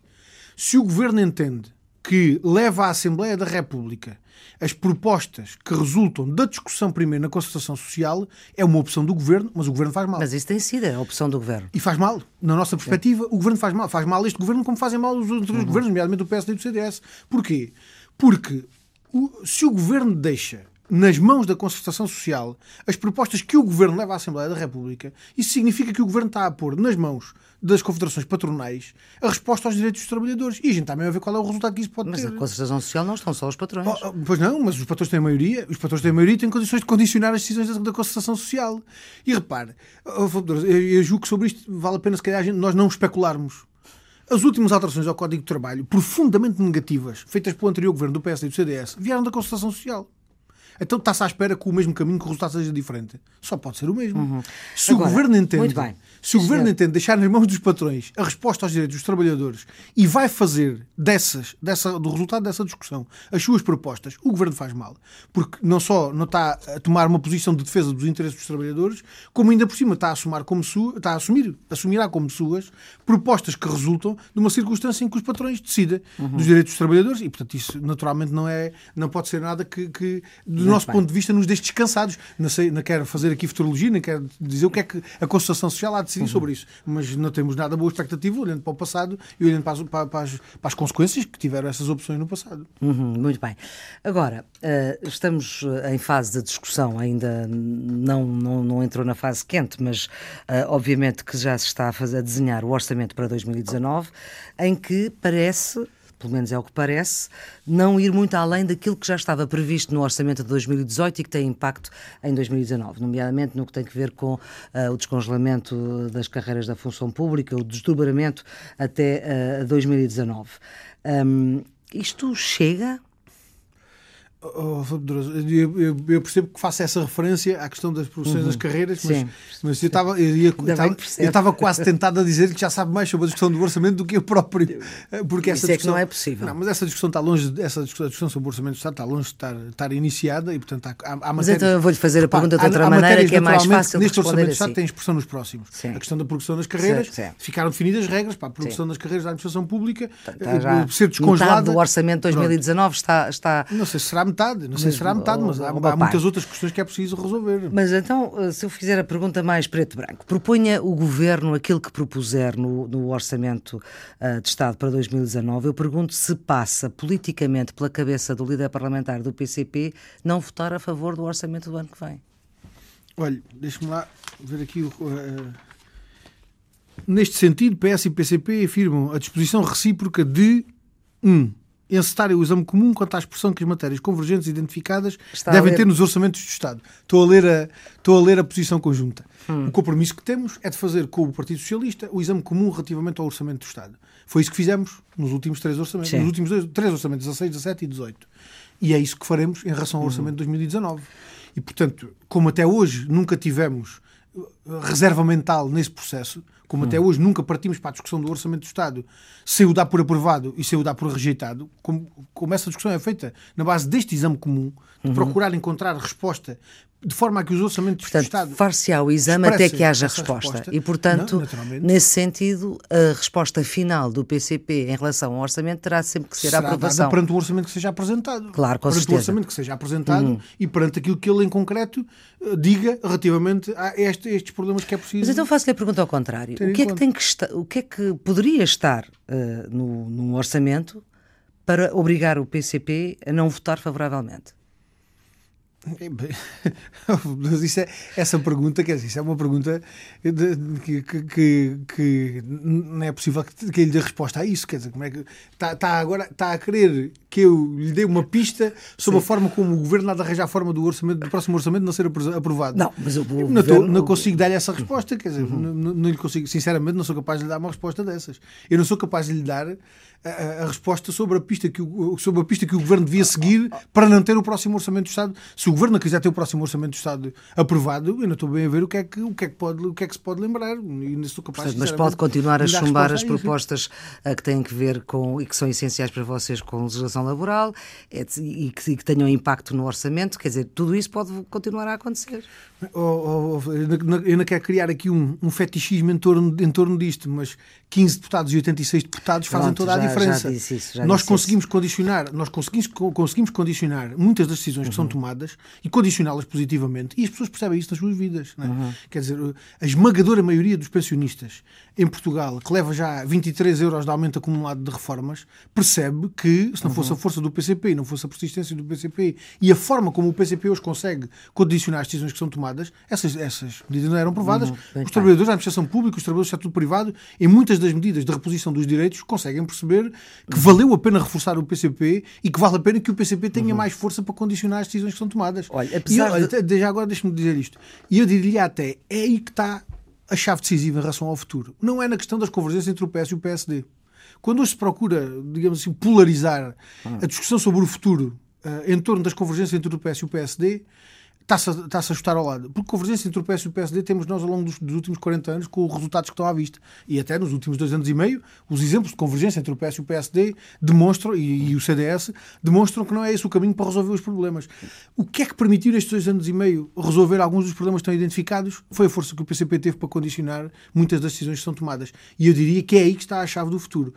Se o Governo entende que leva à Assembleia da República as propostas que resultam da discussão primeiro na concertação social é uma opção do governo, mas o governo faz mal.
Mas isso tem sido a opção do governo.
E faz mal. Na nossa perspectiva, o governo faz mal. Faz mal este governo como fazem mal os outros uhum. governos, nomeadamente o PSD e o CDS. Porquê? Porque o, se o governo deixa nas mãos da concertação social as propostas que o Governo leva à Assembleia da República, isso significa que o Governo está a pôr nas mãos das confederações patronais a resposta aos direitos dos trabalhadores. E a gente está mesmo a ver qual é o resultado que isso pode
mas
ter.
Mas a concertação social não estão só os patrões. Oh,
oh, pois não, mas os patrões têm a maioria, os patrões têm a maioria e têm condições de condicionar as decisões da, da concertação social. E repare, oh, eu, eu julgo que sobre isto vale a pena se calhar nós não especularmos. As últimas alterações ao Código de Trabalho, profundamente negativas, feitas pelo anterior governo do PSD e do CDS, vieram da concertação social. Então está-se à espera que o mesmo caminho, que o resultado seja diferente. Só pode ser o mesmo. Uhum. Se Agora, o governo entende, se o governo entende deixar nas mãos dos patrões a resposta aos direitos dos trabalhadores e vai fazer dessas, dessa, do resultado dessa discussão as suas propostas, o governo faz mal. Porque não só não está a tomar uma posição de defesa dos interesses dos trabalhadores, como ainda por cima está a assumir como, está a assumir, assumirá como suas propostas que resultam de uma circunstância em que os patrões decidem uhum. dos direitos dos trabalhadores e, portanto, isso naturalmente não, é, não pode ser nada que, que nosso bem. ponto de vista, nos deixe descansados. Não, sei, não quero fazer aqui futurologia, nem quero dizer o que é que a Constituição Social há de decidir uhum. sobre isso. Mas não temos nada boa expectativa, olhando para o passado e olhando para as, para, as, para as consequências que tiveram essas opções no passado.
Uhum, muito bem. Agora, uh, estamos eh, em fase de discussão, ainda não, não, não entrou na fase quente, mas uh, obviamente que já se está a, fazer, a desenhar o orçamento para 2019, em que parece pelo menos é o que parece, não ir muito além daquilo que já estava previsto no orçamento de 2018 e que tem impacto em 2019, nomeadamente no que tem a ver com uh, o descongelamento das carreiras da função pública, o desdobramento até uh, 2019. Um, isto chega
Oh, eu, eu, eu, percebo que faço essa referência à questão das profissões uhum. das carreiras, mas, mas eu estava eu, estava quase tentado a dizer que já sabe mais sobre a discussão do orçamento do que eu próprio.
Porque essa Isso discussão, é que não é possível.
Não, mas essa discussão está longe, essa discussão sobre o orçamento do Estado está longe de estar, estar iniciada e, portanto, há, há, há
Mas então eu vou-lhe fazer a pergunta de outra há, maneira que é mais fácil
Neste
orçamento
do Estado assim. tem expressão nos próximos. Sim. A questão da progressão das carreiras, certo, certo. ficaram definidas regras para a progressão Sim. das carreiras da administração pública, está já ser descongelada.
Do orçamento de 2019 está, está...
Não sei se será metade, não sei se será será metade, mas há, há muitas outras questões que é preciso resolver.
Mas então, eh, se eu fizer a pergunta mais preto e branco, proponha o Governo aquilo que propuser no, no Orçamento uh, de Estado para 2019, eu pergunto se passa politicamente pela cabeça do líder parlamentar do PCP não votar a favor do Orçamento do ano que vem.
Olha, deixe-me lá ver aqui o... Uh, neste sentido, PS e PCP afirmam a disposição recíproca de um, encetarem o exame comum quanto à expressão que as matérias convergentes identificadas Está devem ter nos orçamentos do Estado. Estou a ler a, estou a, ler a posição conjunta. Hum. O compromisso que temos é de fazer com o Partido Socialista o exame comum relativamente ao orçamento do Estado. Foi isso que fizemos nos últimos três orçamentos, Sim. nos últimos dois, três orçamentos, 16, 17 e 18. E é isso que faremos em relação ao uhum. orçamento de 2019. E, portanto, como até hoje nunca tivemos reserva mental nesse processo, como hum. até hoje nunca partimos para a discussão do Orçamento do Estado sem o dar por aprovado e sem o dar por rejeitado, como, como essa discussão é feita na base deste exame comum, de uhum. procurar encontrar resposta de forma a que os orçamentos
portanto,
do Estado.
Far-se-á o exame até que haja resposta. resposta. E, portanto, não, nesse sentido, a resposta final do PCP em relação ao orçamento terá sempre que ser
Será
a aprovação.
Perante o orçamento que seja apresentado.
Claro, com
perante
certeza.
o orçamento que seja apresentado uhum. e perante aquilo que ele, em concreto, eh, diga relativamente a este, estes problemas que é preciso.
Mas então faço-lhe a pergunta ao contrário. O que, é que tem que estar, o que é que poderia estar uh, no, num orçamento para obrigar o PCP a não votar favoravelmente?
Mas isso é, essa pergunta, quer dizer, isso é uma pergunta de, que, que, que, não é possível que, que ele dê resposta a isso. Quer dizer, como é que está, está agora está a querer que eu lhe dê uma pista sobre Sim. a forma como o governo há de arranjar a forma do orçamento do próximo orçamento não ser aprovado.
Não, mas eu,
não, governo... não consigo dar-lhe essa resposta. Quer dizer, uhum. não, não lhe consigo, sinceramente, não sou capaz de lhe dar uma resposta dessas. Eu não sou capaz de lhe dar a, a, resposta sobre a, pista que o, sobre a pista que o Governo devia seguir para não ter o próximo Orçamento do Estado. Se o Governo não quiser ter o próximo Orçamento do Estado aprovado, eu não estou bem a ver o que é que, o que, é que, pode, o que, é que se pode lembrar. E sou capaz,
Portanto, mas pode continuar a chumbar as propostas a que têm que ver com e que são essenciais para vocês com legislação laboral e que, e que tenham impacto no orçamento. Quer dizer, tudo isso pode continuar a acontecer.
Oh, oh, eu não quero criar aqui um, um fetichismo em torno, em torno disto, mas 15 deputados e 86 deputados fazem toda a já, diferença.
Já isso,
nós conseguimos
isso.
condicionar, nós conseguimos, conseguimos condicionar muitas das decisões uhum. que são uhum. tomadas e condicioná-las positivamente, e as pessoas percebem isso nas suas vidas. É? Uhum. Quer dizer, a esmagadora maioria dos pensionistas em Portugal, que leva já 23 euros de aumento acumulado de reformas, percebe que, se não fosse uhum. a força do PCP e não fosse a persistência do PCP e a forma como o PCP hoje consegue condicionar as decisões que são tomadas, essas, essas medidas não eram provadas. Uhum. Os trabalhadores da administração pública, os trabalhadores do setor privado, em muitas das medidas de reposição dos direitos, conseguem perceber que valeu a pena reforçar o PCP e que vale a pena que o PCP tenha uhum. mais força para condicionar as decisões que são tomadas.
Olha, apesar
e, de... já agora deixe-me dizer isto. E eu diria até, é aí que está a chave decisiva em relação ao futuro. Não é na questão das convergências entre o PS e o PSD. Quando hoje se procura, digamos assim, polarizar ah. a discussão sobre o futuro uh, em torno das convergências entre o PS e o PSD, está-se a, está ao lado. Porque convergência entre o PS e o PSD temos nós ao longo dos, dos, últimos 40 anos com os resultados que estão à vista. E até nos últimos dois anos e meio, os exemplos de convergência entre o PS e o PSD demonstram, e, e o CDS, demonstram que não é esse o caminho para resolver os problemas. O que é que permitiu nestes dois anos e meio resolver alguns dos problemas que estão identificados? Foi a força que o PCP teve para condicionar muitas das decisões que são tomadas. E eu diria que é aí que está a chave do futuro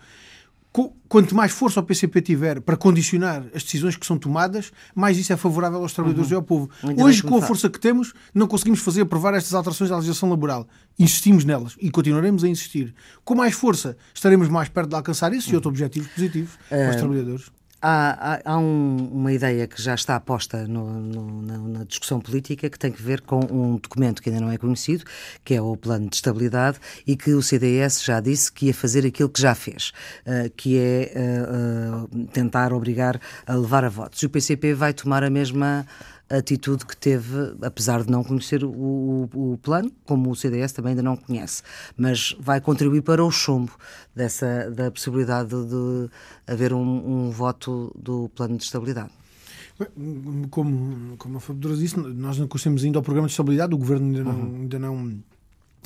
quanto mais força o PCP tiver para condicionar as decisões que são tomadas, mais isso é favorável aos trabalhadores uhum. e ao povo. Ainda Hoje, com a força que temos, não conseguimos fazer aprovar estas alterações à legislação laboral. Insistimos nelas e continuaremos a insistir. Com mais força, estaremos mais perto de alcançar isso uhum. e outros objetivos positivos uh, para os trabalhadores.
Há, há, há um, uma ideia que já está posta no, no, na, na, discussão política que tem que ver com um documento que ainda não é conhecido, que é o Plano de Estabilidade, e que o CDS já disse que ia fazer aquilo que já fez, uh, que é uh, uh, tentar obrigar a levar a votos. E o PCP vai tomar a mesma atitude que teve, apesar de não conhecer o, o, o, plano, como o CDS também ainda não conhece, mas vai contribuir para o chumbo dessa, da possibilidade de haver um, um voto do plano de estabilidade.
Como, como a Fabiola disse, nós não conhecemos ainda o programa de estabilidade, o Governo ainda não, uhum. ainda não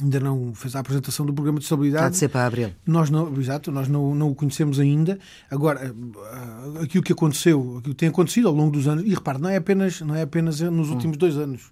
ainda não fez a apresentação do programa de estabilidade. Há
de ser para abril.
Nós não, exato, nós não, não o conhecemos ainda. Agora, eh, aquilo que aconteceu, aquilo que tem acontecido ao longo dos anos, e repare, não é apenas, não é apenas nos últimos hum. dois anos.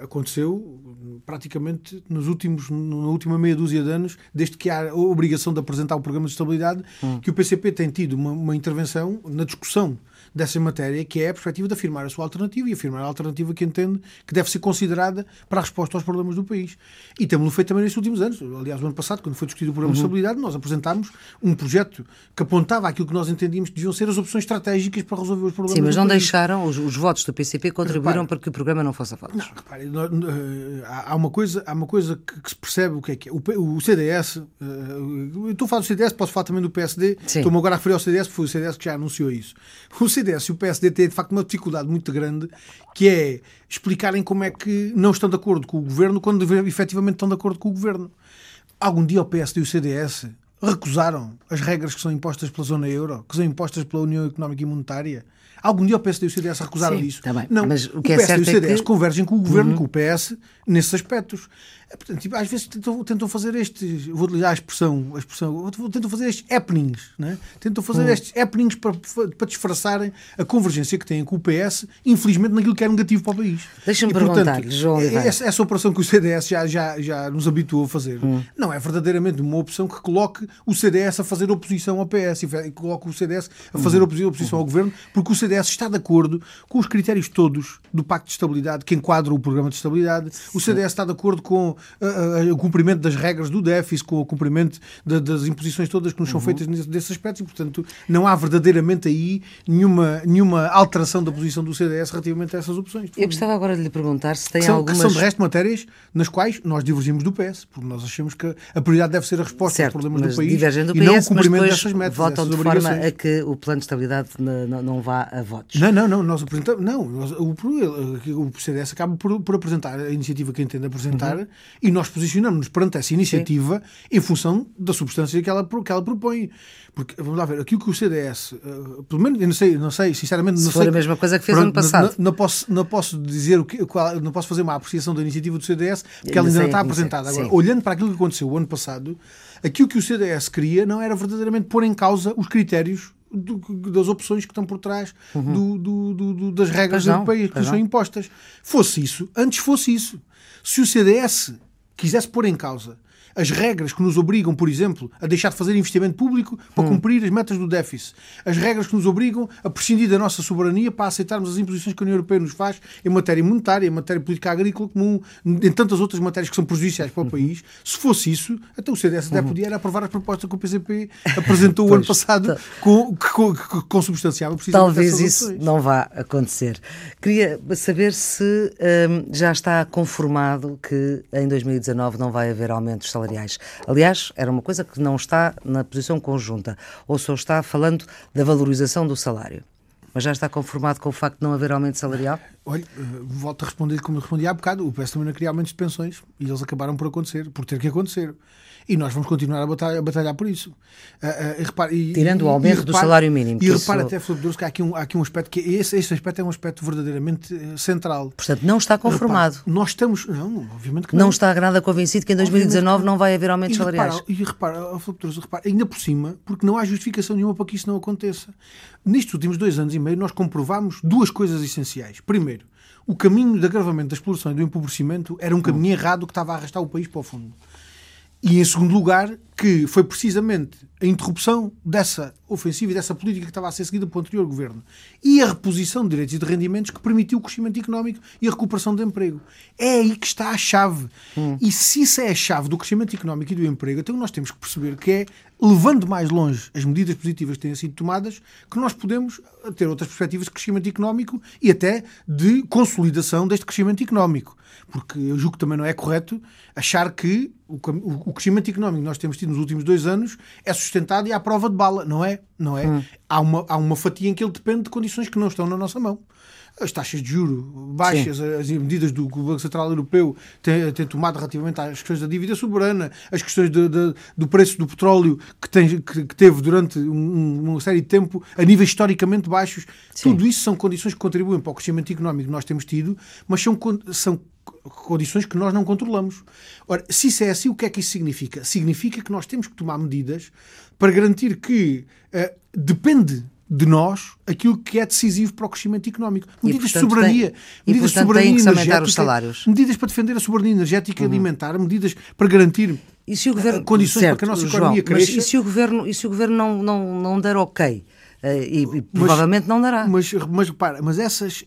Aconteceu praticamente nos últimos, na última meia dúzia de anos, desde que há a obrigação de apresentar o programa de estabilidade, hum. que o PCP tem tido uma, uma intervenção na discussão dessa matéria, que é a perspectiva de afirmar a sua alternativa e afirmar a alternativa que entende que deve ser considerada para a resposta aos problemas do país. E temos-lo feito também nestes últimos anos. Aliás, o ano passado, quando foi discutido o programa uhum. de estabilidade, nós apresentámos um projeto que apontava aquilo que nós entendíamos que deviam ser as opções estratégicas para resolver os problemas
Sim, mas não
país.
deixaram, os, os, votos do PCP contribuíram repare, para que o programa não fosse a votos.
Não, repare, há uma coisa, há uma coisa que, que, se percebe o que é que é. O, o CDS, uh, eu estou a falar do CDS, posso falar também do PSD, estou-me agora a referir ao CDS, porque foi o CDS que já anunciou isso. O CDS e o PSD têm, de facto, uma dificuldade muito grande, que é explicarem como é que não estão de acordo com o governo quando efetivamente estão de acordo com o governo. Algum dia o PSD e o CDS recusaram as regras que são impostas pela zona euro, que são impostas pela União Económica e Monetária. Algum dia o PSD e o CDS recusaram Sim, isso?
Tá
não,
mas
o, que o
PSD é
e o CDS
é que...
convergem com o governo, uhum. com o PS, nesses aspectos. É, portanto, tipo, às vezes tentam, tentam fazer estes, vou utilizar a expressão, a expressão tentam fazer estes happenings, né? tentam fazer uhum. estes happenings para, para disfarçarem a convergência que têm com o PS, infelizmente naquilo que é negativo para o país.
Deixa-me perguntar, João Oliveira.
Essa, essa, operação que o CDS já, já, já nos habituou a fazer uhum. não é verdadeiramente uma opção que coloque o CDS a fazer oposição ao PS e coloque o CDS a fazer uhum. oposição ao governo, porque o CDS está de acordo com os critérios todos do Pacto de Estabilidade que enquadram o programa de estabilidade. O CDS está de acordo com uh, o cumprimento das regras do déficit, com o cumprimento de, das imposições todas que nos são uhum. feitas nesse, desses aspectos e, portanto, não há verdadeiramente aí nenhuma, nenhuma alteração da posição do CDS relativamente a essas opções.
Eu gostava agora de lhe perguntar se tem
que são,
algumas...
Que são, de resto, matérias nas quais nós divergimos do PS, porque nós achamos que a prioridade deve ser a resposta
certo,
aos problemas do país
do PS,
e não o cumprimento dessas metas,
votam de forma a que o plano de estabilidade não, não vá a votos.
Não, não, não. Nós apresentamos... Não, nós, o, o CDS acaba por, por apresentar a iniciativa que entende apresentar uhum. E nós posicionamos-nos perante essa iniciativa Sim. em função da substância que ela, que ela propõe. Porque, vamos lá ver, aquilo que o CDS, uh, eh, pelo menos, eu não sei, não sei sinceramente.
Se
não
for
sei,
a mesma coisa que fez pronto, ano passado.
Não, não, posso, não posso dizer o que, qual, não posso fazer uma apreciação da iniciativa do CDS, porque ela ainda não está apresentada. Agora, olhando para aquilo que aconteceu o ano passado, aquilo que o CDS queria não era verdadeiramente pôr em causa os critérios do, das opções que estão por trás uhum. do, do, das regras do país que são impostas. Fosse isso, antes fosse isso. Se o CDS quisesse pôr em causa as regras que nos obrigam, por exemplo, a deixar de fazer investimento público para hum. cumprir as metas do déficit, as regras que nos obrigam a prescindir da nossa soberania para aceitarmos as imposições que a União Europeia nos faz em matéria monetária, em matéria política agrícola, comum, em tantas outras matérias que são prejudiciais para o uhum. país. Se fosse isso, até o CDS até uhum. podia aprovar as propostas que o PCP apresentou o ano passado com, com, com, com substanciava
Talvez isso não vá acontecer. Queria saber se hum, já está conformado que em 2019 não vai haver aumentos salariais salariais. Aliás, era uma coisa que não está na posição conjunta, ou só está falando da valorização do salário. Mas já está conformado com o facto de não haver aumento salarial?
Olha, eh, volto a responder como respondi há bocado. O PS também não queria aumentos de pensões e eles acabaram por acontecer, por ter que acontecer. E nós vamos continuar a batalhar, a batalhar por isso. Uh, uh, e repare, e,
Tirando o aumento repare, do salário mínimo.
E repare isso... até, Filipe que há aqui, um, há aqui um aspecto que esse, esse aspecto é um aspecto verdadeiramente central.
Portanto, não está conformado.
Repare, nós estamos. Não, obviamente que não.
Não está nada convencido que em 2019 que não vai haver aumentos
e
salariais.
Repara, e repara, Filipe repare, ainda por cima, porque não há justificação nenhuma para que isso não aconteça. Nestes últimos dois anos e meio, nós comprovámos duas coisas essenciais. Primeiro, o caminho de agravamento da exploração e do empobrecimento era um caminho errado que estava a arrastar o país para o fundo. E, em segundo lugar, que foi precisamente a interrupção dessa ofensiva e dessa política que estava a ser seguida pelo anterior governo e a reposição de direitos e de rendimentos que permitiu o crescimento económico e a recuperação do emprego. É aí que está a chave. Hum. E se isso é a chave do crescimento económico e do emprego, então nós temos que perceber que é levando mais longe as medidas positivas que têm sido tomadas que nós podemos ter outras perspectivas de crescimento económico e até de consolidação deste crescimento económico. Porque eu julgo que também não é correto achar que o, crescimento económico que nós temos tido nos últimos dois anos é sustentado e à prova de bala. Não é? Não é? Hum. Há, uma, há uma fatia em que ele depende de condições que não estão na nossa mão. As taxas de juro baixas, Sim. as medidas do que o Banco Central Europeu tem, tem, tomado relativamente às questões da dívida soberana, as questões de, de, do preço do petróleo que, tem, que, que teve durante um, uma série de tempo a níveis historicamente baixos. Sim. Tudo isso são condições que contribuem para o crescimento económico que nós temos tido, mas são, são condições que nós não controlamos. Ora, se isso é assim, o que é que isso significa? Significa que nós temos que tomar medidas para garantir que uh, depende de nós aquilo que é decisivo para o crescimento económico. Medidas de soberania, tem, medidas de soberania energética, medidas para defender a soberania energética e uhum. alimentar, medidas para garantir
e se o governo,
condições
certo,
para que a nossa economia João, cresça.
Mas e se o governo, e se o governo não, não, não der ok e, e provavelmente não dará.
Mas, mas repara, mas essas,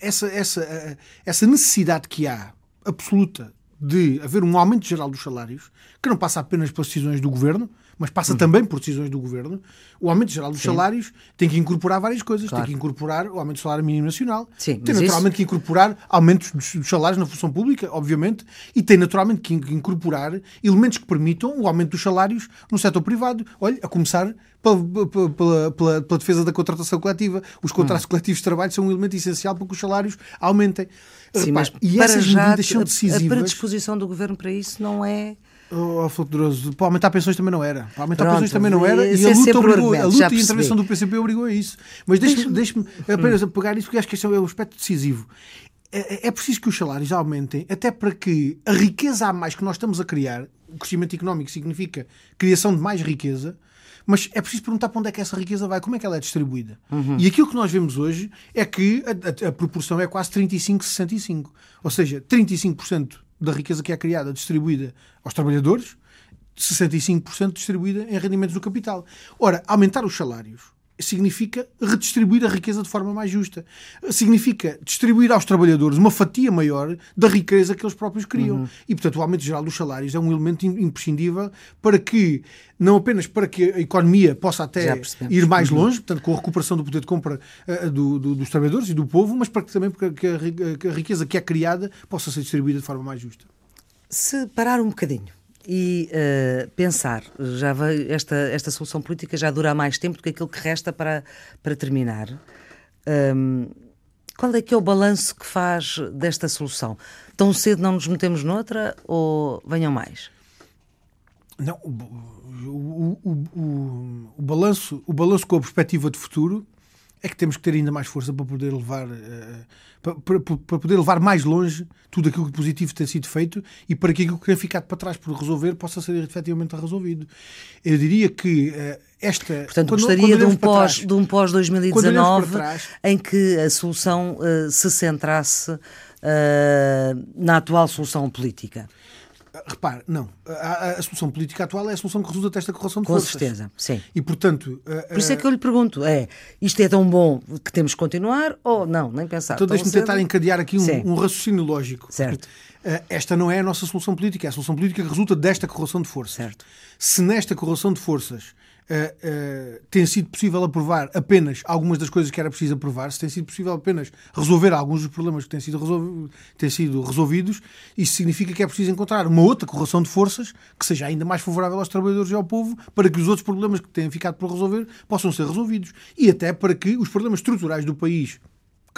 essa, essa, essa necessidade que há absoluta de haver um aumento geral dos salários, que não passa apenas pelas decisões do governo, mas passa uhum. também por decisões do governo, o aumento geral dos Sim. salários tem que incorporar várias coisas. Claro. Tem que incorporar o aumento do salário mínimo nacional,
Sim,
tem naturalmente isso... que incorporar aumentos dos salários na função pública, obviamente, e tem naturalmente que incorporar elementos que permitam o aumento dos salários no setor privado. Olha, a começar pela, pela, pela, pela defesa da contratação coletiva. Os contratos hum. coletivos de trabalho são um elemento essencial para que os salários aumentem.
Sim, Repare, mas e essas medidas são decisivas. A predisposição do governo para isso não é
Oh, Poderoso, para aumentar pensões também não era. Para aumentar Pronto, pensões também não era. E a luta, obrigou, a luta e a intervenção do PCP obrigou a isso. Mas deixe-me deixe apenas hum. pegar isso, porque acho que esse é um aspecto decisivo. É, é, é preciso que os salários aumentem, até para que a riqueza a mais que nós estamos a criar, o crescimento económico significa criação de mais riqueza, mas é preciso perguntar para onde é que essa riqueza vai, como é que ela é distribuída. Uhum. E aquilo que nós vemos hoje é que a, a, a proporção é quase 35-65. Ou seja, 35% da riqueza que é criada distribuída aos trabalhadores, 65% distribuída em rendimentos do capital. Ora, aumentar os salários significa redistribuir a riqueza de forma mais justa. Significa distribuir aos trabalhadores uma fatia maior da riqueza que eles próprios criam. Uhum. E, portanto, o aumento geral dos salários é um elemento imprescindível para que, não apenas para que a economia possa até ir mais uhum. longe, portanto, com a recuperação do poder de compra uh, do, do, dos trabalhadores e do povo, mas para que também para que a, que a riqueza que é criada possa ser distribuída de forma mais justa.
Se parar um bocadinho e uh, pensar, já veio, esta, esta solução política já dura mais tempo do que aquilo que resta para, para terminar. Um, qual é que é o balanço que faz desta solução? Tão cedo não nos metemos noutra ou venham mais?
Não, o, o, o, o, balanço, o balanço com a perspectiva de futuro é que temos que ter ainda mais força para poder levar uh, para, para, para, poder levar mais longe tudo aquilo que positivo tem sido feito e para que aquilo que tem ficado para trás por resolver possa ser efetivamente resolvido. Eu diria que uh, esta.
Portanto, quando, gostaria quando de, um pós, trás, de um pós 2019 trás, em que a solução uh, se centrasse na atual solução política.
Repare, não. A, a, solução política atual é a solução que resulta desta correlação de
Com
forças.
Com certeza, sim.
E, portanto...
Por isso é que eu lhe pergunto, é, isto é tão bom que temos que continuar ou não, nem pensar.
Então deixe-me tentar encadear aqui um, um, raciocínio lógico.
Certo.
Esta não é a nossa solução política, é a solução política que resulta desta correlação de forças.
Certo.
Se nesta correlação de forças uh, uh, tem sido possível aprovar apenas algumas das coisas que era preciso aprovar, se tem sido possível apenas resolver alguns dos problemas que têm sido, têm sido resolvidos, isso significa que é preciso encontrar uma outra correlação de forças que seja ainda mais favorável aos trabalhadores e ao povo para que os outros problemas que têm ficado por resolver possam ser resolvidos. E até para que os problemas estruturais do país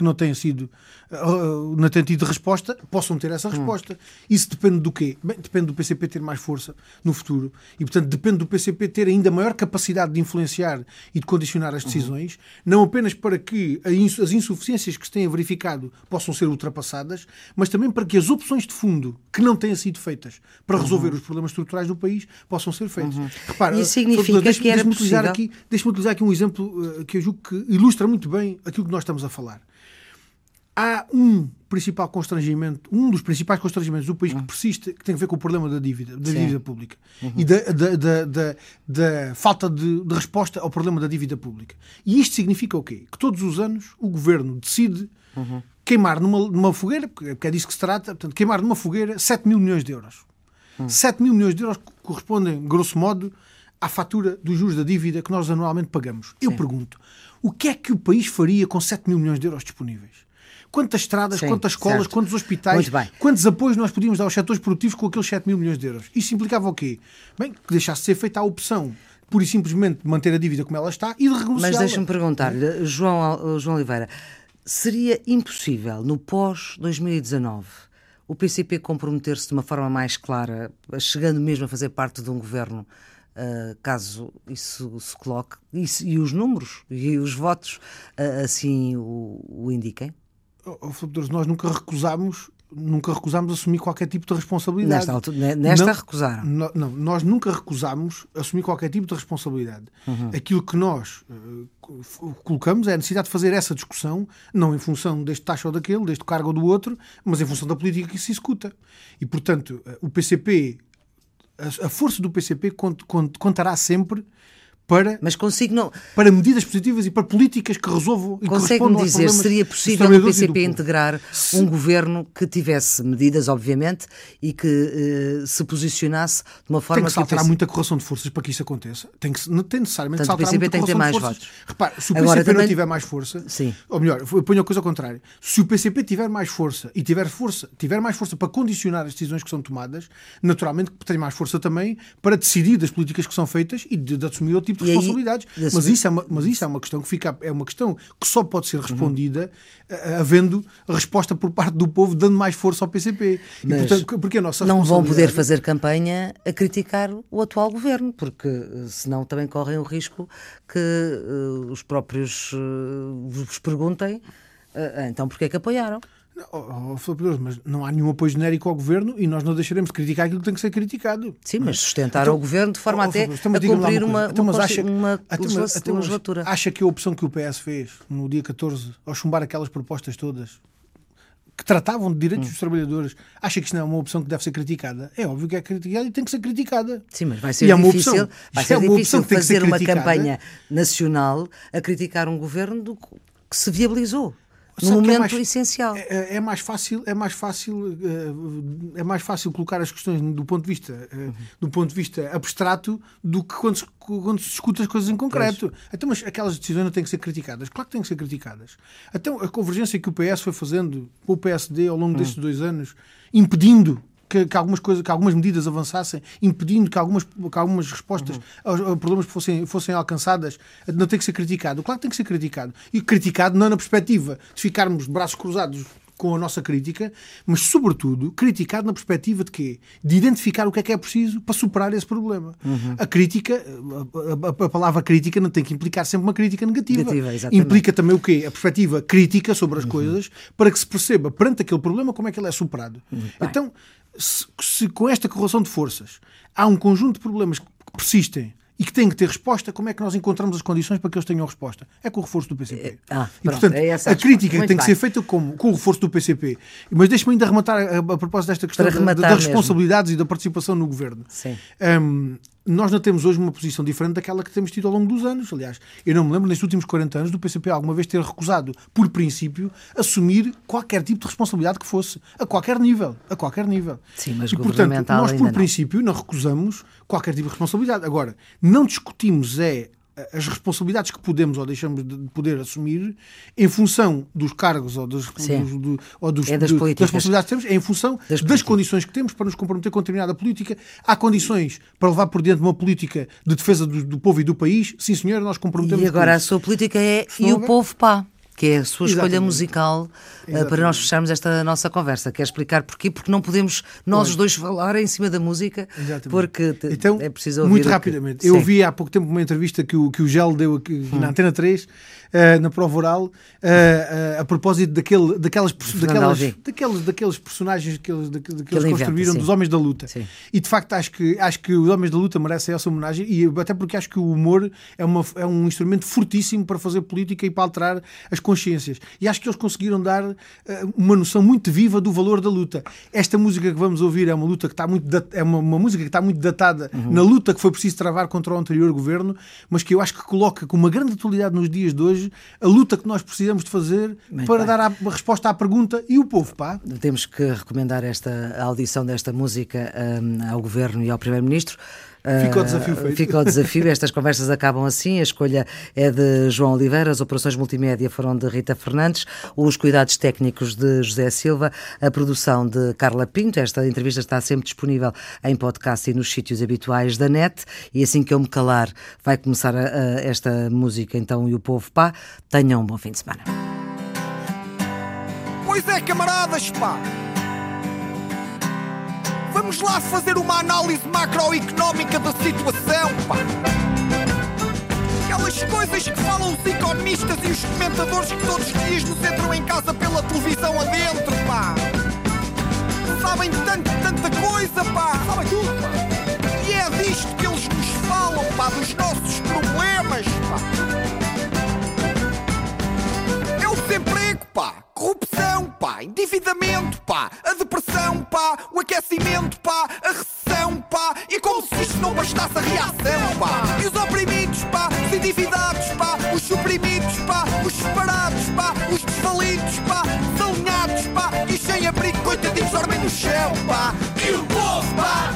que não têm sido, uh, não têm tido resposta, possam ter essa resposta. Hum. Isso depende do quê? Bem, depende do PCP ter mais força no futuro e, portanto, depende do PCP ter ainda maior capacidade de influenciar e de condicionar as decisões, uhum. não apenas para que as insuficiências que se têm verificado possam ser ultrapassadas, mas também para que as opções de fundo que não têm sido feitas para uhum. resolver os problemas estruturais do país possam ser feitas.
Uhum. Repara, Isso significa deixe, que era deixe
utilizar aqui, Deixe-me utilizar aqui um exemplo uh, que eu julgo que ilustra muito bem aquilo que nós estamos a falar há um principal constrangimento, um dos principais constrangimentos do país que uhum. persiste, que tem a ver com o problema da dívida, da dívida pública uhum. e da, da, da, da, falta de, de, resposta ao problema da dívida pública. E isto significa o quê? Que todos os anos o governo decide uhum. queimar numa, numa fogueira, porque é disso que se trata, portanto, queimar numa fogueira 7 mil milhões de euros. Uhum. 7 mil milhões de euros correspondem, grosso modo, à fatura dos juros da dívida que nós anualmente pagamos. Eu pergunto, o que é que o país faria com 7 mil milhões de euros disponíveis? Quantas estradas, Sim, quantas escolas, certo. quantos hospitais, quantos apoios nós podíamos dar aos setores produtivos com aqueles 7 mil milhões de euros? Isso implicava o quê? Bem, que deixasse de ser feita a opção pura e simplesmente de manter a dívida como ela está e de renegociá-la.
Mas deixa-me perguntar-lhe, João, João Oliveira, seria impossível no pós-2019 o PCP comprometer-se de uma forma mais clara, chegando mesmo a fazer parte de um governo, uh, caso isso se coloque, isso, e os números e os votos uh, assim o, o indiquem?
Oh, nós nunca recusámos nunca recusámos assumir qualquer tipo de responsabilidade.
Nesta, altura, nesta não, recusaram?
Não, não, nós nunca recusámos assumir qualquer tipo de responsabilidade. Uhum. Aquilo que nós uh, colocamos é a necessidade de fazer essa discussão, não em função deste taxa ou daquele, deste cargo ou do outro, mas em função da política que se executa. E, portanto, uh, o PCP, a, a, força do PCP cont, cont, contará sempre para,
Mas consigo não.
para medidas positivas e para políticas que resolvam e que
Consegue-me dizer seria possível o PCP integrar
Se-
um governo que tivesse medidas, obviamente, e que eh, se posicionasse de uma
Tem
forma
que saltar
PC
muita correção de forças para que isso aconteça. Tem, que, não tem necessariamente
Portanto,
saltar muita
tem que
correção de forças.
votos.
Repare, se o
Agora,
PCP não
também-
tiver mais força,
Sim.
ou melhor, eu ponho a coisa ao contrário. Se o PCP tiver mais força e tiver força, tiver mais força para condicionar as decisões que são tomadas, naturalmente que tem mais força também para decidir das políticas que são feitas e de, de assumir outro tipo de
E aí,
responsabilidades.
de
Mas isso, é uma, mas isso é uma questão que fica é uma questão que só pode ser respondida eh, havendo resposta por parte do povo dando mais força ao PCP. E,
Mas
portanto, porque a nossa
não vão poder fazer campanha a criticar o atual governo, porque eh, senão também correm o risco que eh, os próprios eh, vos perguntem eh, então porque é que apoiaram.
Oh, oh, Filipe mas não há nenhum apoio genérico ao governo e nós não deixaremos de criticar aquilo que tem que ser criticado.
Sim, mas sustentaram
Então,
o governo de forma
oh,
até
então,
a
lá
cumprir uma,
Então,
uma, consti-
acha-
uma
então, então,
legislatura.
Acha que a opção que o PS fez no dia 14, ao chumbar aquelas propostas todas que tratavam de direitos
Hum.
dos trabalhadores, acha que isto não é uma opção que deve ser criticada? É óbvio que é criticada e tem que ser criticada.
Sim, mas vai
E
ser
é uma
difícil,
opção.
vai ser
é uma
difícil fazer uma
criticada.
campanha nacional a criticar um governo do que se viabilizou Num
que é
momento
mais-
essencial.
É, é mais fácil, é mais fácil, eh, é mais fácil colocar as questões do ponto de vista, eh, do ponto de vista abstrato do que quando se, quando se discute as coisas em concreto. Então, mas aquelas decisões não têm que ser criticadas. Claro que têm que ser criticadas. Então, a convergência que o PS foi fazendo com o PSD ao longo destes dois anos, impedindo que, que algumas coisas, que algumas medidas avançassem, impedindo que algumas, que algumas respostas aos, aos problemas fossem, fossem alcançadas, não tem que ser criticado. Claro que tem que ser criticado. E criticado não na perspectiva de ficarmos braços cruzados com a nossa crítica, mas sobretudo criticado na perspectiva de quê? De identificar o que é que é preciso para superar esse problema. A crítica, a, a- a palavra crítica não tem que implicar sempre uma crítica negativa.
Negativa.
Implica também o quê? A perspectiva crítica sobre as coisas para que se perceba perante aquele problema como é que ele é superado. Então, se, se com esta correlação de forças há um conjunto de problemas que persistem e que têm que ter resposta, como é que nós encontramos as condições para que eles tenham resposta? É com o reforço do PCP.
Ah,
e,
pronto,
portanto,
é essa a
a crítica tem
Muito
que
bem.
ser feita como? com o reforço do PCP. Mas deixe-me ainda rematar a, a propósito desta questão da- das
mesmo.
responsabilidades e da participação no governo.
Sim.
Hum, nós não temos hoje uma posição diferente daquela que temos tido ao longo dos anos. Aliás, eu não me lembro nestes últimos 40 anos do PCP alguma vez ter recusado, por princípio, assumir qualquer tipo de responsabilidade que fosse, a qualquer nível. A qualquer nível.
Sim, mas
e, portanto, nós, por
não.
princípio, não recusamos qualquer tipo de responsabilidade. Agora, não discutimos é as responsabilidades que podemos ou deixamos de poder assumir em função dos cargos ou, dos,
Sim.
dos- do- ou dos,
É das
do-
políticas.
responsabilidades que temos, é em função
Das
das, condições que temos para nos comprometer com determinada política. Há condições para levar por diante uma política de defesa do, do povo e do país. Sim, senhor, nós comprometemos
E agora a sua política é E o Povo Pá, que é a sua escolha
Exatamente.
musical eh, para
Exatamente.
nós fecharmos esta nossa conversa. Quer explicar porquê? Porque não podemos nós os dois falar em cima da música,
Exatamente.
porque
Então,
é preciso ouvir.
muito
o que-
rapidamente. Eu.
Hum.
ouvi há pouco tempo uma entrevista que o, que o Gel deu aqui na Antena 3, eh, na prova oral, eh, a propósito daquele, daquelas,
Fernando
daqueles, daqueles, personagens que eles, daque- daqueles
ele inventa,
construíram
sim.
dos Homens da Luta.
Sim.
E de facto acho que, acho que os Homens da Luta merecem essa homenagem, e até porque acho que o humor é, uma, é um instrumento fortíssimo para fazer política e para alterar as consciências. E acho que eles conseguiram dar eh, uma noção muito viva do valor da luta. Esta música que vamos ouvir é uma luta que está muito é uma, uma música que está muito datada
Uhum.
na luta que foi preciso travar contra o anterior governo, mas que eu acho que coloca com uma grande atualidade nos dias de hoje a luta que nós precisamos de fazer
Muito
para
bem.
dar a, resposta à pergunta e o povo, pá.
Temos que recomendar esta audição desta música hum, ao Governo e ao Primeiro-Ministro.
Fica o desafio feito.
Fica o desafio. Estas conversas acabam assim. A escolha é de João Oliveira, as operações multimédia foram de Rita Fernandes, os cuidados técnicos de José Silva, a produção de Carla Pinto. Esta entrevista está sempre disponível em podcast e nos sítios habituais da net. E assim que eu me calar, vai começar a- a esta música, então, e o povo pá. Tenham um bom fim de semana.
Pois é, camaradas, pá! Vamos lá fazer uma análise macroeconómica da situação, pá! Aquelas coisas que falam os economistas e os comentadores que todos os dias nos entram em casa pela televisão adentro, pá! Sabem tanto, tanta coisa, pá! Sabem tudo, pá! E é disto que eles nos falam, pá! Dos nossos problemas, pá! É o desemprego, pá! Corrupção! pá, endividamento, pá, a depressão, pá, o aquecimento, pá, a recessão, pá, e como se isto não bastasse a reação, pá, e os oprimidos, pá, os endividados, pá, os suprimidos, pá, os separados, pá, os desvalidos, pá, desalinhados, pá, e sem abrigo, coitadinhos dormem no chão, pá, e o povo, pá,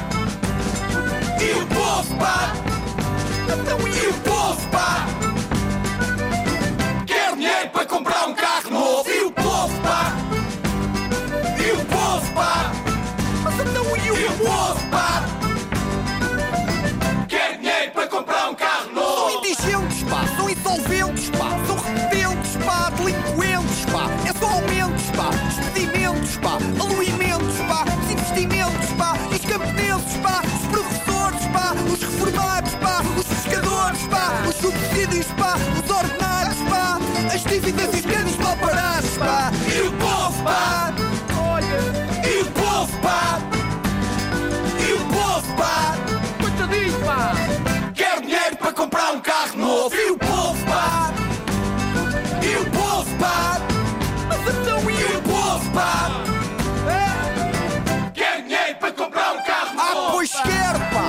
e o povo, pá, então e o povo, pá, pá, são insolventes, pá, são repetentes, pá, delinquentes, pá, é só aumentos, pá, despedimentos, pá, aluimentos, pá, os investimentos, pá, os camponeses, pá, os professores, pá, os reformados, pá, os pescadores, pá, os subsídios, pá, os ordenados, pá, as dívidas e os grandes mal parados, pá, e o povo, pá, um carro novo, e o povo, pá, e o povo, pá, mas então e o povo, pá, quer dinheiro para comprar um carro novo, ah, pois quer, pá,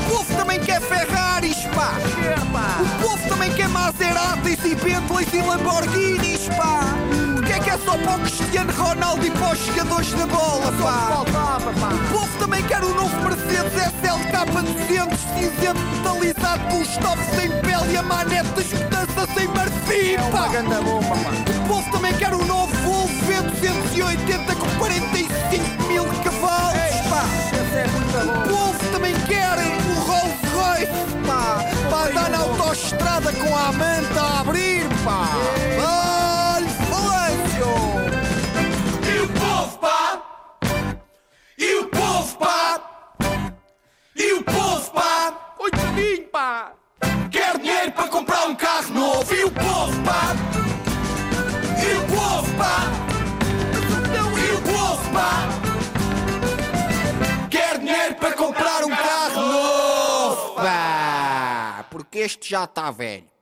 o povo também quer Ferraris, pá, o povo também quer Maseratis e Bentleys e Lamborghinis, pá. Só para o Cristiano Ronaldo e para os jogadores da bola, pá? O povo também quer o novo Mercedes SLK 200 cinzento metalizado com tops sem pele e a manete escutança sem marfim, pá. O povo também quer o novo Volvo V280 com 45 mil cavalos, pá. O povo também quer o Rolls Royce, pá, para andar na autoestrada com a manta a abrir, pá. Olha, povo, pá! Coitadinho, pá! Quer dinheiro para comprar um carro novo! E o povo, pá! E o povo, pá! E o povo, pá! Quer dinheiro para comprar um carro novo! Pá! Porque este já está velho.